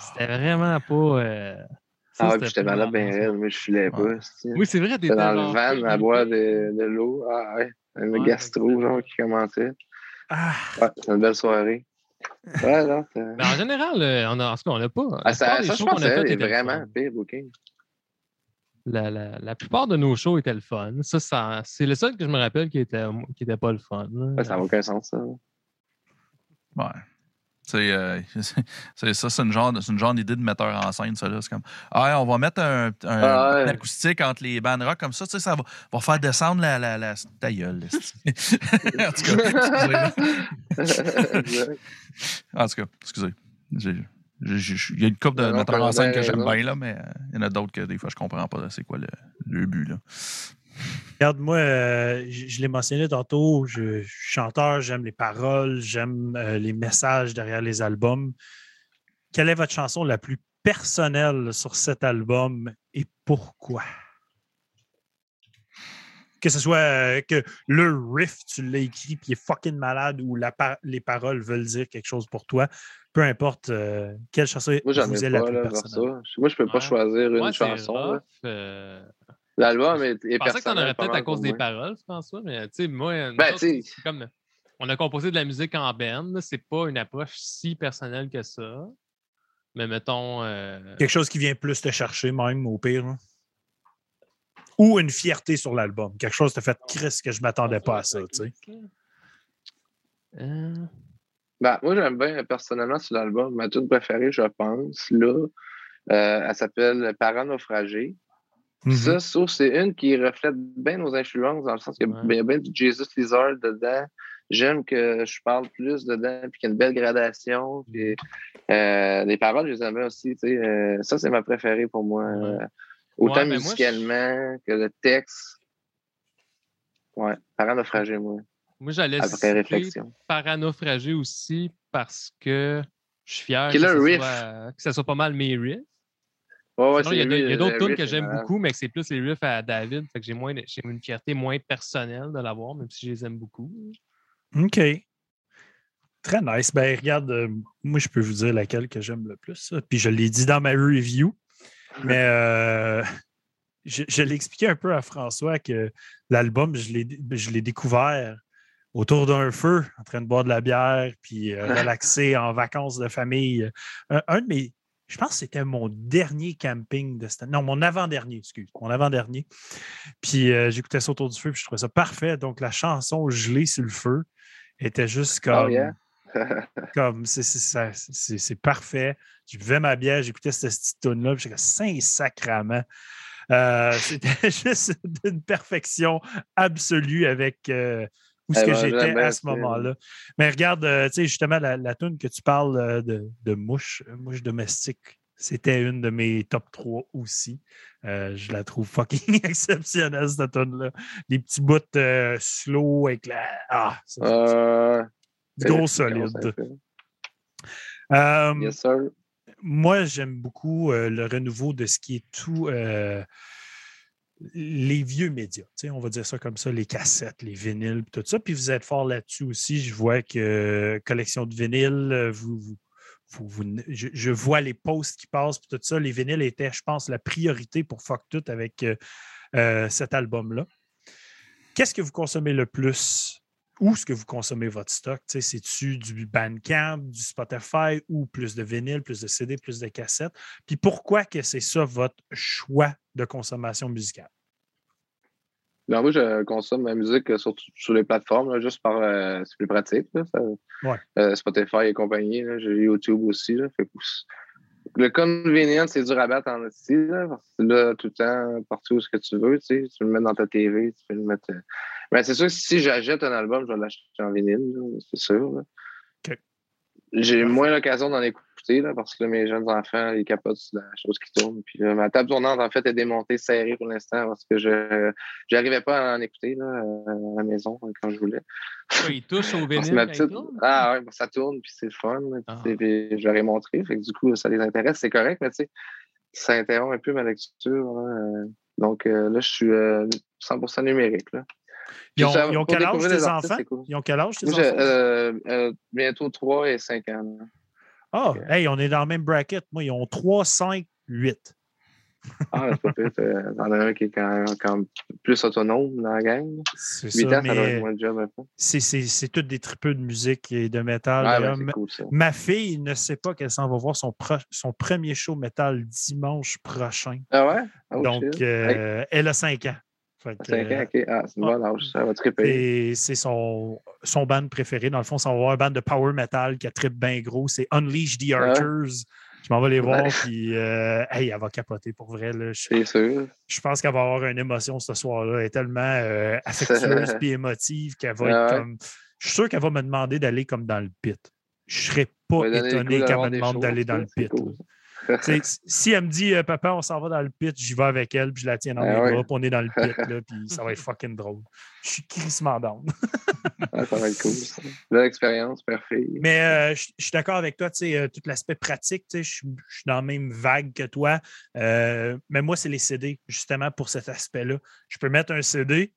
S4: C'était vraiment pas. euh, ça,
S2: Ah puis j'étais malade ben
S4: vraiment ça.
S2: raide, mais je filais pas. c'est-
S4: Oui, c'est vrai, t'étais
S2: dans le van à boire de, de l'eau. Ah ouais, un
S4: Ouais,
S2: gastro,
S4: c'est-
S2: genre, qui commençait.
S3: Ah,
S2: Ouais, c'était une belle soirée. Ouais, non,
S4: Mais en général, euh, on a, en tout cas, on n'a pas.
S2: Ah, ça, je pense
S4: qu'on
S2: que c'est
S4: le
S2: vraiment pire booking.
S4: La, la- la plupart de nos shows étaient le fun. Ça, ça c'est le seul que je me rappelle qui était, qui était pas le fun.
S2: Ouais, ça n'a aucun sens, ça.
S1: Ouais. C'est euh, c'est ça, c'est une genre, c'est une genre d'idée de metteur en scène, ça là. C'est comme Ah, on va mettre un, un-
S2: Ah ouais.
S1: acoustique entre les bandes rock comme ça, tu sais, ça va, va faire descendre la, la, la ta gueule. en tout cas, excusez. En tout cas, excusez. Il y a une couple de metteurs en scène que
S2: bien
S1: j'aime bien, là, mais euh, il y en a d'autres que des fois je comprends pas c'est quoi le, le but. Là.
S3: Regarde, moi, euh, je, je l'ai mentionné tantôt, je, je suis chanteur, j'aime les paroles, j'aime euh, les messages derrière les albums. Quelle est votre chanson la plus personnelle sur cet album et pourquoi? Que ce soit euh, que le riff, tu l'as écrit puis il est fucking malade ou la par- les paroles veulent dire quelque chose pour toi, peu importe euh, quelle chanson
S2: Moi,
S3: vous est la
S2: pas,
S3: plus
S2: là,
S3: personnelle?
S2: Moi, je peux pas
S4: Ouais.
S2: choisir une chanson. L'album est, est
S4: Je pensais que t'en aurais peut-être à cause des
S2: moi.
S4: paroles, François, mais tu sais, moi,
S2: Ben,
S4: autres, comme on a composé de la musique en band, c'est pas une approche si personnelle que ça. Mais mettons. euh,
S3: Quelque chose qui vient plus te chercher, même, au pire. hein. Ou une fierté sur l'album. Quelque chose te fait Chris que je m'attendais pas à ça, tu sais.
S4: Euh,
S2: Ben, moi, j'aime bien personnellement sur l'album. Ma tune préférée, je pense, là, euh, elle s'appelle Parents naufragés.
S3: Mhm.
S2: Ça, sauf c'est une qui reflète bien nos influences, dans le sens qu'il y a bien, du Jesus Lizard dedans. J'aime que je parle plus dedans, puis qu'il y a une belle gradation. Puis, euh, les paroles, je les aime bien aussi. tu sais, euh, ça, c'est ma préférée pour moi.
S4: Ouais.
S2: Euh, autant
S4: Ouais, moi,
S2: musicalement que le texte. Ouais, paranophragie, moi.
S4: Moi, j'allais citer. Paranophragie aussi parce que je suis fier que ça, soit, que ça soit pas mal mes riffs.
S2: Ouais, ouais,
S4: Sinon, il y a, d'autres tunes
S2: riff
S4: que j'aime
S2: malade.
S4: beaucoup, mais que c'est plus les riffs à David. Fait que j'ai moins, j'ai une fierté moins personnelle de l'avoir, même si je les aime beaucoup.
S3: OK. Très nice. Ben, regarde, euh, moi, je peux vous dire laquelle que j'aime le plus. ça. Puis je l'ai dit dans ma review, mais euh, je, je l'ai expliqué un peu à François que l'album, je l'ai je l'ai découvert autour d'un feu, en train de boire de la bière, puis euh, relaxer en vacances de famille. Un, un de mes. Je pense que c'était mon dernier camping de cette année. Non, mon avant-dernier, excuse. Mon avant-dernier. Puis euh, j'écoutais ça autour du feu, puis je trouvais ça parfait. Donc la chanson Gelée sur le feu était juste comme.
S2: Oh, yeah.
S3: comme c'est- parfait. Je buvais ma bière, j'écoutais cette petite tune-là, puis j'étais comme saint sacrament. Euh, C'était juste d'une perfection absolue avec euh, où ce
S2: Eh
S3: que
S2: ben,
S3: j'étais à ce moment-là. Mais regarde, euh, tu sais, justement, la, la tune que tu parles euh, de, de mouche, euh, mouche domestique, c'était une de mes top 3 aussi. Euh, je la trouve fucking exceptionnelle, cette tune-là. Les petits bouts euh, slow avec la. Ah, ça,
S2: Euh,
S3: gros solide.
S2: Yes, sir.
S3: moi, j'aime beaucoup le renouveau de ce qui est tout les vieux médias. On va dire ça comme ça, les cassettes, les vinyles, tout ça. Puis vous êtes fort là-dessus aussi. Je vois que euh, collection de vinyles, euh, vous, vous- je, vois les posts qui passent, puis tout ça. Les vinyles étaient, je pense, la priorité pour Fuck Tout avec euh, cet album-là. Qu'est-ce que vous consommez le plus? Où est-ce que vous consommez votre stock? C'est-tu du Bandcamp, du Spotify ou plus de vinyle, plus de CD, plus de cassettes? Puis pourquoi que c'est ça votre choix de consommation musicale?
S2: Ben, moi, je consomme ma musique euh, sur, sur les plateformes, là, juste par. euh, c'est plus pratique. Là, ça-
S3: Ouais.
S2: euh, Spotify et compagnie. J'ai YouTube aussi. Là, fait le convenient, c'est dur à battre en style. Là, parce que là, tout le temps, partout où ce que tu veux. Tu, le mettre dans ta TV. Tu peux le mettre. euh, Mais c'est sûr que si j'achète un album, je vais l'acheter en vinyle. C'est sûr. là. J'ai moins l'occasion d'en écouter là, parce que là, mes jeunes enfants, ils capotent sur la chose qui tourne. Puis là, ma table tournante, en fait, est démontée, serrée pour l'instant parce que je n'arrivais pas à en écouter là, euh, à la maison euh, quand je voulais.
S4: Quoi, il touche au vinyle.
S2: ma petite-? Ah ouais, ça tourne, puis c'est le fun. là,
S4: Ah.
S2: puis puis je leur ai montré. Fait que du coup, ça les intéresse, c'est correct, mais tu sais, ça interrompt un peu ma lecture. là, euh. donc euh, là, je suis euh, 100% numérique. Là.
S3: Ils ont,
S2: Ça,
S3: ils ont
S2: pour
S3: quel âge tes enfants?
S2: cool.
S3: Ils ont quel âge tes
S2: Moi,
S3: enfants?
S2: euh, euh, bientôt 3 et 5 ans.
S3: Ah, hey, on est dans le même bracket. Moi, ils ont 3, 5, 8.
S2: Ah, c'est pas pire. T'en as un qui est quand même, quand plus autonome dans la gang.
S3: C'est
S2: 8
S3: ça,
S2: ans, ça doit
S3: mais
S2: être moins de job
S3: c'est- c'est c'est toutes des tripeux de musique et de métal.
S2: Ah, ben,
S3: ma-
S2: c'est cool ça.
S3: Ma fille ne sait pas qu'elle s'en va voir son, pro- son premier show métal dimanche prochain.
S2: Ah ouais? Oh,
S3: Donc, euh, elle a 5 ans. Fait que,
S2: 5 ans, ok. Ah, c'est
S3: son, son band préféré. Dans le fond, ça va avoir un band de power metal qui a trip bien gros. C'est Unleash the. Archers. Je m'en vais les voir,
S2: Ouais.
S3: puis euh, hey, elle va capoter pour vrai. là. Je,
S2: sûr.
S3: je pense qu'elle va avoir une émotion ce soir-là. Elle est tellement euh, affectueuse et émotive qu'elle va
S2: Ah
S3: être
S2: ouais.
S3: comme. Je suis sûr qu'elle va me demander d'aller comme dans le pit. Je serais pas étonné qu'elle me demande d'aller dans le pit.
S2: cool.
S3: si elle me dit euh, Papa, on s'en va dans le pit, j'y vais avec elle, puis je la tiens dans
S2: Ah
S3: mes bras, puis on est dans le pit, là, puis ça va être fucking drôle. Je suis crissement down.
S2: Ah, ça va être cool. Ça. Belle expérience, parfait.
S3: Mais euh, je suis d'accord avec toi, tu sais, euh, tout l'aspect pratique, tu sais, je suis dans la même vague que toi. Mais moi, c'est les CD, justement, pour cet aspect-là. Je peux mettre un CD,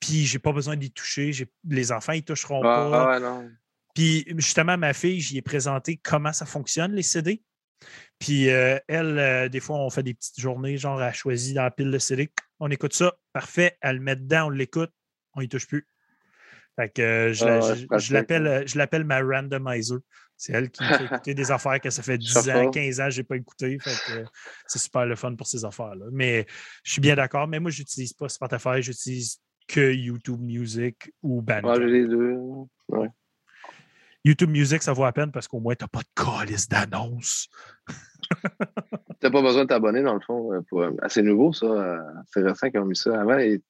S3: puis j'ai pas besoin d'y toucher. Les enfants, ils toucheront
S2: Ah,
S3: pas.
S2: ah ouais, non.
S3: Puis justement, ma fille, j'y ai présenté comment ça fonctionne, les CD. Puis euh, elle, euh, des fois, on fait des petites journées, genre, elle choisit dans la pile de CD. On écoute ça, parfait. Elle le met dedans, on l'écoute, on y touche plus. Fait que euh, je,
S2: Ah ouais,
S3: je- l'appelle, je l'appelle ma randomizer. C'est elle qui me fait écouter des affaires que ça fait 10 ans,
S2: Shuffle.
S3: 15 ans que je n'ai pas écouté. Fait que, c'est super le fun pour ces affaires-là. Mais je suis bien d'accord. Mais moi, je n'utilise pas Spotify, j'utilise que YouTube Music ou Bandcamp.
S2: Moi, j'ai les deux. Ouais.
S3: YouTube Music, ça vaut à peine parce qu'au moins, tu n'as pas de calice d'annonces.
S2: t'as pas besoin de t'abonner, dans le fond. euh, Pour, euh, assez nouveau, ça. euh, C'est récent qu'ils ont mis ça avant et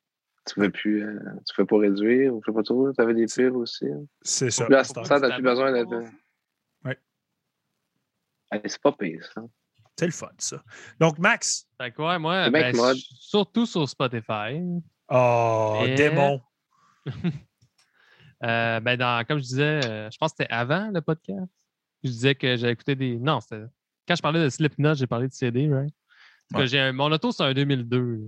S2: tu pouvais plus. euh, tu pouvais pas réduire ou je sais pas trop. Tu avais des pubs aussi. hein.
S3: C'est ça.
S2: Là,
S3: C'est
S2: ce stade, t'as plus besoin d'être.
S3: Ouais.
S2: Hey, c'est pas pire, ça.
S3: c'est le fun, ça. Donc, Max,
S4: Fait que ouais, moi,
S2: C'est
S4: ben, surtout sur Spotify.
S3: oh,
S4: Et-
S3: démon.
S4: Euh, ben dans, comme je disais, euh, je pense que c'était avant le podcast. Je disais que j'avais écouté des. Non, c'était. Quand je parlais de Slipknot, j'ai parlé de CD, right? Parce que j'ai un- Mon auto, c'est un 2002.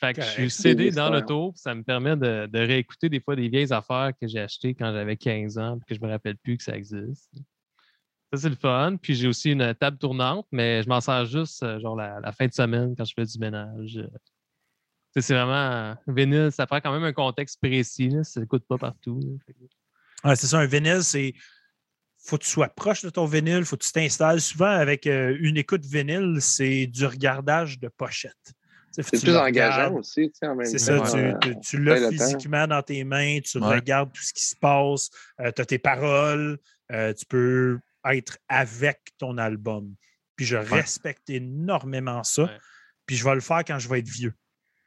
S4: Fait que je suis. CD dans l'auto, puis ça me permet de, de réécouter des fois des vieilles affaires que j'ai achetées quand j'avais 15 ans, puis que je me rappelle plus que ça existe. Ça, c'est le fun. Puis j'ai aussi une table tournante, mais je m'en sers juste euh, genre la, la fin de semaine quand je fais du ménage. Tu C'est vraiment. euh, vinyle, ça prend quand même un contexte précis. Là, ça n'écoute pas partout.
S3: Ouais, c'est ça, un vinyle, c'est. Faut que tu sois proche de ton vinyle, faut que tu t'installes. Souvent, avec euh, une écoute vinyle, c'est du regardage de pochette. Tu
S2: C'est
S3: tu
S2: plus engageant aussi, tu sais, en même
S3: C'est ça, tu,
S2: euh,
S3: tu- tu
S2: on
S3: l'as physiquement dans tes mains, tu
S1: Ouais.
S3: regardes tout ce qui se passe, tu as tes paroles, euh, tu peux être avec ton album. Puis je respecte énormément ça.
S4: Ouais.
S3: Puis je vais le faire quand je vais être vieux.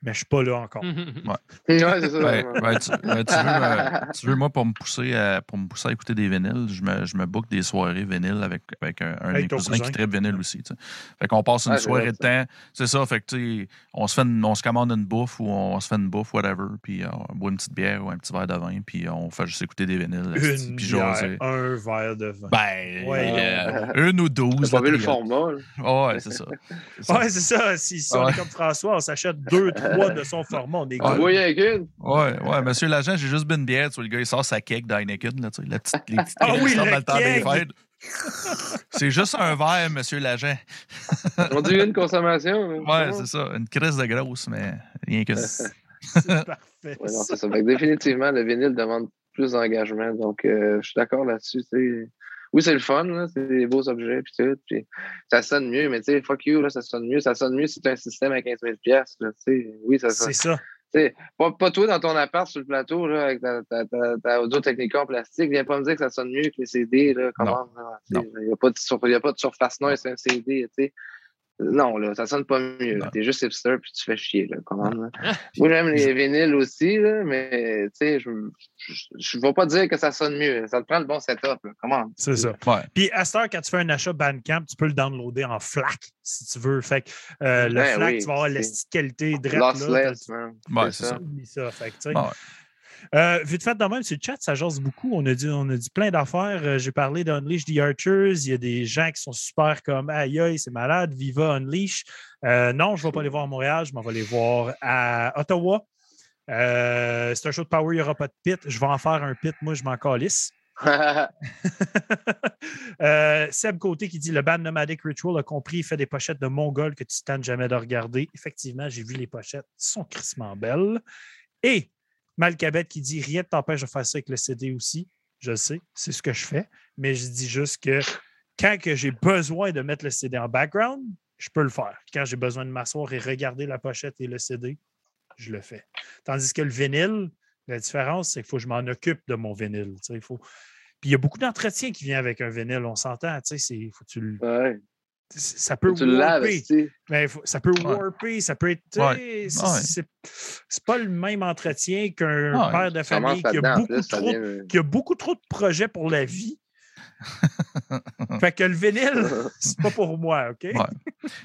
S3: Mais je ne suis pas là encore.
S2: Ouais, ça.
S1: Tu, veux, euh, tu veux, moi, pour me pousser à, pour me pousser à écouter des vinyles, je me, je me book des soirées vinyles avec, avec un, un de
S3: Avec
S1: mes
S3: ton
S1: cousins
S3: cousin.
S1: qui traite vinyle aussi. tu sais. Fait qu'on passe une
S2: Ah,
S1: soirée de temps. C'est ça, fait que tu sais, on se fait une- on se commande une bouffe ou on se fait une bouffe, whatever, puis on boit une petite bière ou un petit verre de vin, puis on fait juste écouter des vinyles.
S3: Une
S1: puis
S3: bière,
S1: jaser.
S3: un verre de vin.
S1: Ben,
S3: Ouais.
S1: euh, une ou douze.
S2: T'as pas vu le format,
S1: ouais, c'est ça. C'est ça.
S3: Ouais, c'est ça. Si, si on
S1: Ouais.
S3: est comme François, on s'achète deux, trois de son format. On est
S2: voyait avec une.
S1: Ouais, ouais, monsieur l'agent, j'ai juste bu une bière. Tu vois, le gars, il sort sa cake d'Heineken, là, tu sais, la petite, les petites
S3: Ah oui, le
S1: dans le temps des fêtes. C'est juste un verre, monsieur l'agent.
S2: On dit une consommation. là.
S1: Ouais, c'est ça. Une crise de grosse, mais rien que ça.
S3: C'est parfait.
S2: Ouais, non, c'est ça. Que définitivement, le vinyle demande plus d'engagement. Donc, euh, je suis d'accord là-dessus. Oui, c'est le fun, là, c'est des beaux objets, puis tout. Puis ça sonne mieux, mais tu sais, fuck you, là, ça sonne mieux. Ça sonne mieux si tu as un système à 15 000 piastres, là. Oui, ça sonne.
S3: C'est ça.
S2: Pas, pas toi dans ton appart sur le plateau, là, avec ta, ta, ta, ta audio technica en plastique. Viens pas me dire que ça sonne mieux que les CD, là. Comment? Il n'y a, a pas de surface noire, c'est un CD, tu sais. Non, là, ça sonne pas mieux. T'es juste hipster puis tu fais chier, là. Comment, là? Moi, j'aime les vinyles aussi, là, mais tu sais, je je ne vais pas dire que ça sonne mieux. Ça te prend le bon setup. Là. Comment?
S3: C'est ça.
S1: Ouais.
S3: Puis à cette heure, quand tu fais un achat Bandcamp, tu peux le downloader en FLAC si tu veux. Fait que euh, le
S2: Ben
S3: FLAC,
S2: oui,
S3: tu vas avoir la qualité direct. là,
S2: Lossless.
S1: Ouais, c'est ça.
S3: Ça. Fait que, tu sais.
S1: Ouais.
S3: Euh, vite fait, de même, sur le chat, ça jase beaucoup. On a dit, on a dit plein d'affaires. Euh, J'ai parlé d'Unleash the Archers. Il y a des gens qui sont super comme Aïe, aïe, c'est malade. Viva Unleash. Euh, non, je ne vais pas les voir à Montréal. Je m'en vais les voir à Ottawa. Euh, c'est un show de Power, il n'y aura pas de pit. Je vais en faire un pit. Moi, je m'en calisse. Euh, Seb Côté qui dit le band Nomadic Ritual a compris, il fait des pochettes de Mongol que tu ne tentes jamais de regarder. Effectivement, j'ai vu les pochettes, elles sont crissement belles. Et Malcabet qui dit rien ne t'empêche de faire ça avec le CD aussi. Je le sais, c'est ce que je fais, mais je dis juste que quand j'ai besoin de mettre le CD en background, je peux le faire. Quand j'ai besoin de m'asseoir et regarder la pochette et le CD, je le fais. Tandis que le vinyle, la différence, c'est qu'il faut que je m'en occupe de mon vinyle. Il faut... Puis il y a beaucoup d'entretien qui vient avec un vinyle, on s'entend. c'est- Faut que tu le-. Ça peut
S2: Tu
S3: warper. Mais faut- ça peut
S1: Ouais.
S3: warper, ça peut être.
S1: Ouais.
S3: c'est-
S1: Ouais.
S3: C'est c'est pas le même entretien qu'un
S1: Ouais.
S3: père de famille qui a, beaucoup trop,
S2: devient-
S3: qui a beaucoup trop de projets pour la vie. fait que le vinyle, c'est pas pour moi, OK?
S1: Ouais.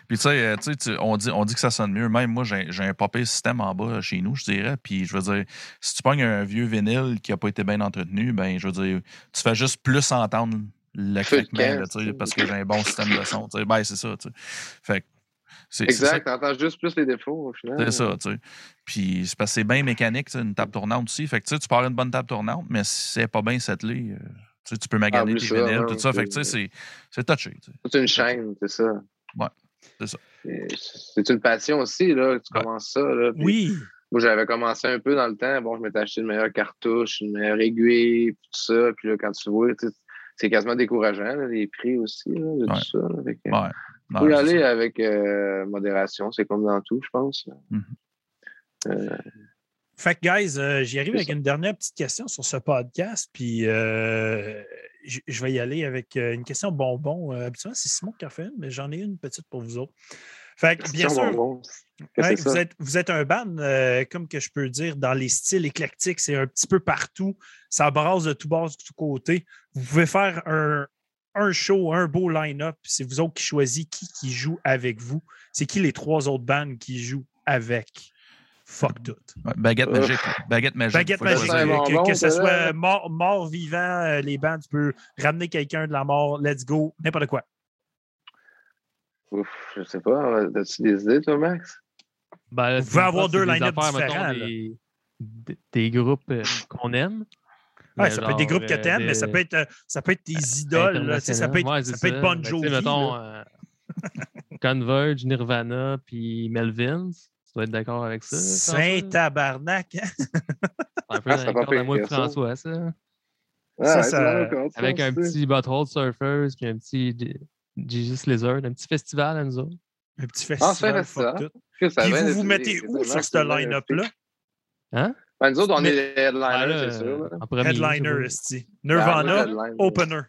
S1: Puis tu sais, euh, tu sais, tu- on dit, on dit que ça sonne mieux. Même moi, j'ai j'ai un popé système en bas chez nous, je dirais. Puis je veux dire, si tu pognes un vieux vinyle qui n'a pas été bien entretenu, ben je veux dire, tu fais juste plus entendre le là, sais. parce que j'ai un bon système de son. tu sais. Ben c'est ça, tu sais. Fait que c'est c'est ça
S2: Exact, t'entends juste plus les défauts au final.
S1: c'est ça, tu sais. Puis c'est parce que c'est bien mécanique, une table tournante aussi. Fait que tu sais, tu pars une bonne table tournante, mais si c'est pas bien settlée, euh, tu peux maganer
S2: oublie
S1: tes
S2: non,
S1: tout ça. Fait que tu sais,
S2: c'est-
S1: touché.
S2: C'est une chaîne, c'est ça.
S1: Ouais, c'est ça.
S2: C'est une passion aussi, là, que tu
S1: Ouais.
S2: commences ça. Là, puis
S3: Oui.
S2: Moi, j'avais commencé un peu dans le temps. Bon, je m'étais acheté une meilleure cartouche, une meilleure aiguille, puis tout ça. Puis là, quand tu vois, tu sais, c'est quasiment décourageant, là, les prix aussi, là, de
S1: Ouais.
S2: tout ça. là. Fait que,
S1: Ouais. Non,
S2: faut y aller
S1: ça.
S2: avec euh, modération. C'est comme dans tout, je pense. Euh,
S3: Fait que, guys, euh, j'y arrive avec une dernière petite question sur ce podcast, puis euh, je vais y aller avec euh, une question bonbon. Euh, habituellement, c'est Simon qui a fait une, mais j'en ai une petite pour vous autres. Fait que, bien sûr, Ouais, vous, êtes, vous êtes un band, euh, comme que je peux dire, dans les styles éclectiques. C'est un petit peu partout. Ça brasse de tout bord, de tous côtés. Vous pouvez faire un, un show, un beau line-up. C'est vous autres qui choisissez qui, qui joue avec vous. C'est qui les trois autres bandes qui jouent avec? Fuck tout.
S1: Ouais, baguette
S2: Ouf.
S1: magique. Baguette magique.
S3: Baguette magique. Que, ce
S2: ça,
S3: soit
S2: là.
S3: mort, mort vivant, euh, les bandes, tu peux ramener quelqu'un de la mort, let's go, n'importe quoi.
S2: Ouf, je sais pas. As-tu des idées, toi, Max?
S4: Ben,
S3: Vous pouvez
S4: des
S3: avoir deux
S4: mettons,
S3: différents, là.
S4: Des, des- des groupes euh, qu'on aime.
S3: Ouais, ça peut être des groupes que
S4: euh,
S3: tu aimes, mais ça
S4: des-
S3: peut être, euh, ça peut être tes idoles. là, ça peut être,
S4: Ouais,
S3: ça
S4: c'est
S3: peut être Bon
S4: Ben,
S3: Jovi.
S4: mettons,
S3: là.
S4: euh, Converge, Nirvana, puis Melvins. Tu dois être d'accord avec ça.
S3: Saint-Tabarnak. hein?
S4: Un peu
S2: Ah,
S4: moi de
S2: ça.
S4: François, ça.
S2: Ah,
S3: Ça,
S2: ouais,
S3: ça-
S2: ça,
S4: Avec un petit Butthole Surfers, puis un petit Jesus Lizard, un petit festival à nous autres.
S3: Un petit
S2: Ah, c'est
S3: festival.
S2: festival.
S3: tout.
S2: que ça
S3: Puis
S2: va,
S3: vous vous mettez où sur ce line-up-là?
S4: Hein?
S2: Ben, nous autres, on
S3: Mais-
S2: est les headliners,
S4: Ah,
S2: c'est sûr.
S4: premier,
S3: Headliner, esti.
S2: Ah,
S3: Nirvana, opener.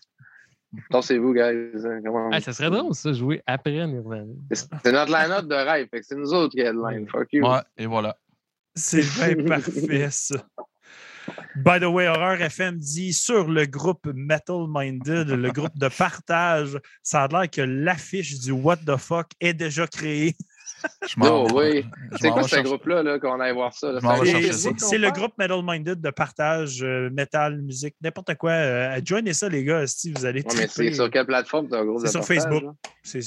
S2: Dansez-vous, guys. hein, comment-
S4: Ah, ça serait drôle, ça, jouer après Nirvana.
S2: C'est notre line-up de rêve. C'est nous autres qui headline. Fuck you.
S1: Ouais, et voilà.
S3: C'est bien parfait, ça. By the way, Horror FM dit sur le groupe Metal Minded, le groupe de partage, ça a l'air que l'affiche du What the fuck est déjà créée.
S1: Je m'en
S2: Oh, oui. C'est quoi ce groupe-là là, qu'on aille voir ça? C'est
S3: le groupe Metal Minded de partage, euh, métal, musique, n'importe quoi. Euh, joignez ça, les gars, si vous allez
S2: Ouais, mais c'est sur quelle plateforme, t'as un groupe
S3: C'est sur Facebook. c'est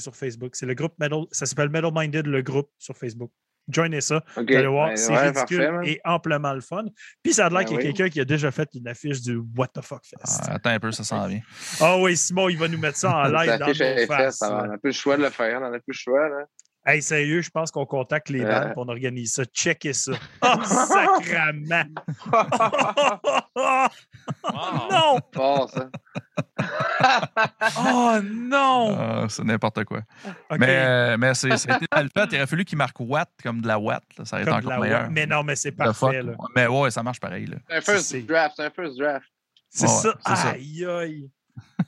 S3: sur Facebook. C'est le groupe Metal. Ça s'appelle Metal Minded, le groupe sur Facebook. Joignez ça. Vous allez voir,
S2: Ben,
S3: c'est
S2: ouais,
S3: ridicule
S2: parfait,
S3: et amplement le fun. Puis ça a l'air
S2: Ben
S3: qu'il y a
S2: oui.
S3: quelqu'un qui a déjà fait une affiche du What the Fuck Fest.
S1: Ah, attends un peu, ça s'en vient.
S3: Ah oui, Simon, il va nous mettre ça en live dans
S2: L'affiche est
S3: nos
S2: faite,
S3: faces.
S2: ça va, On n'a plus le choix de le faire. On n'a plus le choix. Là.
S3: Hey, sérieux, je pense qu'on contacte les
S2: Euh.
S3: bandes et on organise ça. Checkez ça. Oh, sacrament! non!
S2: Ça.
S3: Oh non!
S1: Ah, c'est n'importe quoi. Mais, euh, mais c'est, été mal fait. Il aurait fallu qu'il marque Watt comme de la Watt. là. Ça aurait été
S3: Comme
S1: encore meilleur.
S3: Mais non, mais c'est parfait. là.
S1: Mais ouais, ça marche pareil. Là.
S2: C'est un
S3: C'est-
S2: first draft. C'est un first draft.
S3: C'est
S1: Ouais,
S3: ça.
S1: c'est ça.
S3: Aïe, aïe.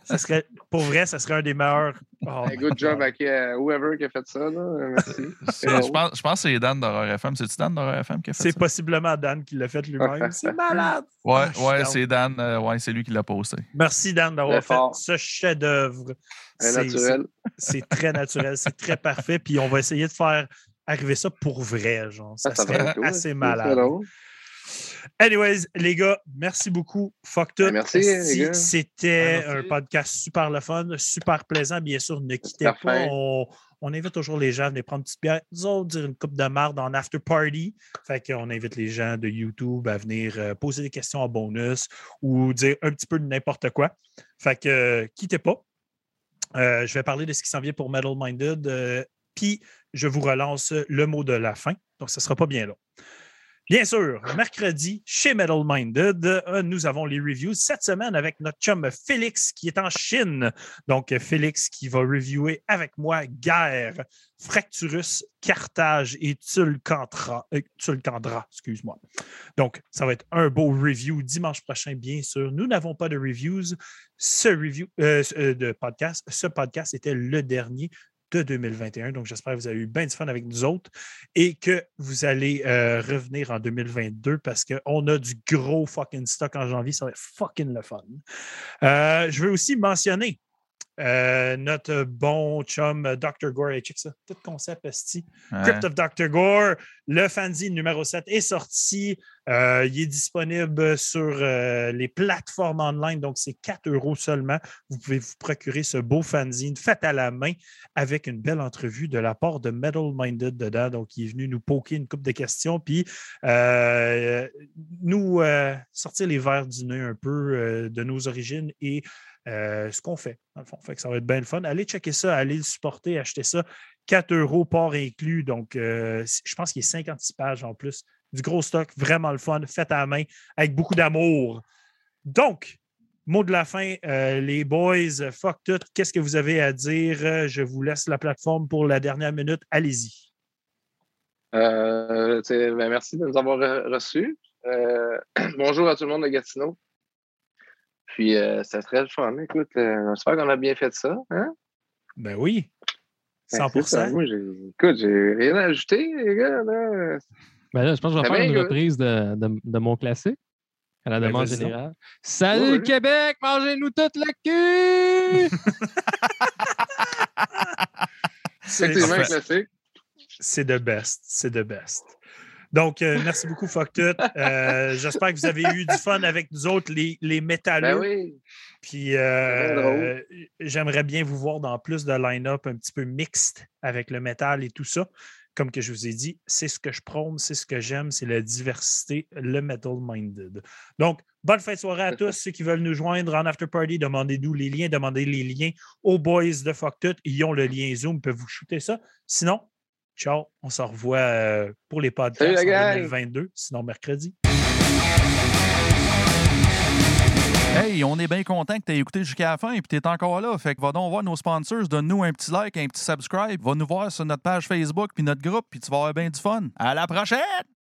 S3: Ça serait, pour vrai, ça serait un des meilleurs. Oh
S2: good job avec euh, whoever qui a fait ça. Là. Merci.
S1: C'est- je, pense, je pense que c'est Dan d'Horreur FM. C'est-tu Dan d'Horreur FM qui a fait
S3: C'est
S1: ça?
S3: possiblement Dan qui l'a fait lui-même. C'est malade.
S1: Ouais,
S3: Ah,
S1: ouais,
S3: down.
S1: c'est Dan. euh, ouais, c'est lui qui l'a posté.
S3: Merci, Dan, d'avoir fait
S2: fort.
S3: ce chef-d'œuvre. C'est-
S2: naturel.
S3: C'est c'est très naturel, c'est très parfait. Puis on va essayer de faire arriver ça pour vrai. Genre. Ça,
S2: Ça,
S3: serait assez
S2: C'est
S3: malade. Anyways, les gars, merci beaucoup. Fuck tout.
S2: Ben, merci,
S3: Esti,
S2: gars.
S3: C'était
S4: Ben, merci.
S3: un podcast super le fun, super plaisant. Bien sûr, ne quittez pas. On invite toujours les gens à venir prendre une petite bière. Nous autres, dire une coupe de marde en after party. Fait qu'on invite les gens de YouTube à venir euh, poser des questions en bonus ou dire un petit peu de n'importe quoi. Fait que euh, quittez pas. Euh, je vais parler de ce qui s'en vient pour Metal Minded. euh, Puis je vous relance le mot de la fin. Donc, ce ne sera pas bien long. Bien sûr, mercredi, chez Metal Minded, euh, nous avons les reviews cette semaine avec notre chum Félix qui est en Chine. Donc, Félix qui va reviewer avec moi Guerre, Fracturus, Carthage et Tulcandra. euh, Tulcandra, excuse-moi. Donc, ça va être un beau review dimanche prochain, bien sûr. Nous n'avons pas de reviews. Ce review euh, de podcast, ce podcast était le dernier de 2021. Donc, j'espère que vous avez eu bien du fun avec nous autres et que vous allez euh, revenir en 2022 parce qu'on a du gros fucking stock en janvier. Ça va être fucking le fun. Euh, je veux aussi mentionner euh, notre bon chum euh, Dr. Gore. Hey, check ça. Tout concept, esti.
S1: Ouais.
S3: Crypt of Dr. Gore, le fanzine numéro 7 est sorti. Euh, il est disponible sur euh, les plateformes online, donc c'est 4 euros seulement. Vous pouvez vous procurer ce beau fanzine fait à la main avec une belle entrevue de la part de Metal Minded dedans. Donc, il est venu nous poker une coupe de questions, puis nous sortir les verres du nez un peu de nos origines et euh, ce qu'on fait, dans le fond. Fait que ça va être bien le fun. Allez checker ça, allez le supporter, acheter ça. 4 euros, port inclus. Donc, euh, je pense qu'il y a 56 pages en plus. Du gros stock, vraiment le fun, fait à la main, avec beaucoup d'amour. Donc, mot de la fin, euh, les boys, fuck tout. Qu'est-ce que vous avez à dire? Je vous laisse la plateforme pour la dernière minute. Allez-y.
S2: Ben, merci de nous avoir re- reçus. Bonjour à tout le monde de Gatineau. Puis, euh, ça serait le fun. Écoute, euh, j'espère qu'on a bien fait ça. Hein?
S3: Ben oui.
S2: Ben, c'est ça.
S3: 100
S2: Moi, écoute, j'ai rien à ajouter, les gars. Là.
S4: Ben là, je pense que je vais faire
S2: ben,
S4: une
S2: good.
S4: reprise de, de, de mon classique à la
S3: Ben,
S4: demande générale. Salut. Québec, mangez-nous toute le cul!
S3: C'est
S2: un classique.
S3: C'est the best. C'est the best. Donc, euh, merci beaucoup, Fuck Tout. Euh, J'espère que vous avez eu du fun avec nous autres, les, les métalleux.
S2: Ben oui.
S3: Puis euh, j'aimerais bien vous voir dans plus de line-up un petit peu mixte avec le métal et tout ça. Comme que je vous ai dit, c'est ce que je prône, c'est ce que j'aime, c'est la diversité, le metal-minded. Donc, bonne fin de soirée à tous. Ceux qui veulent nous joindre en after party, demandez-nous les liens, demandez les liens aux boys de Fuck Tout. Ils ont le lien Zoom, ils peuvent vous shooter ça. Sinon, ciao, on se revoit euh, pour les podcasts
S2: Salut
S3: en
S2: gang!
S3: 2022, sinon mercredi.
S1: Hey, on est bien content que tu aies écouté jusqu'à la fin et que tu es encore là. Fait que va donc voir nos sponsors, donne-nous un petit like, un petit subscribe. Va nous voir sur notre page Facebook puis notre groupe, puis tu vas avoir bien du fun. À la prochaine!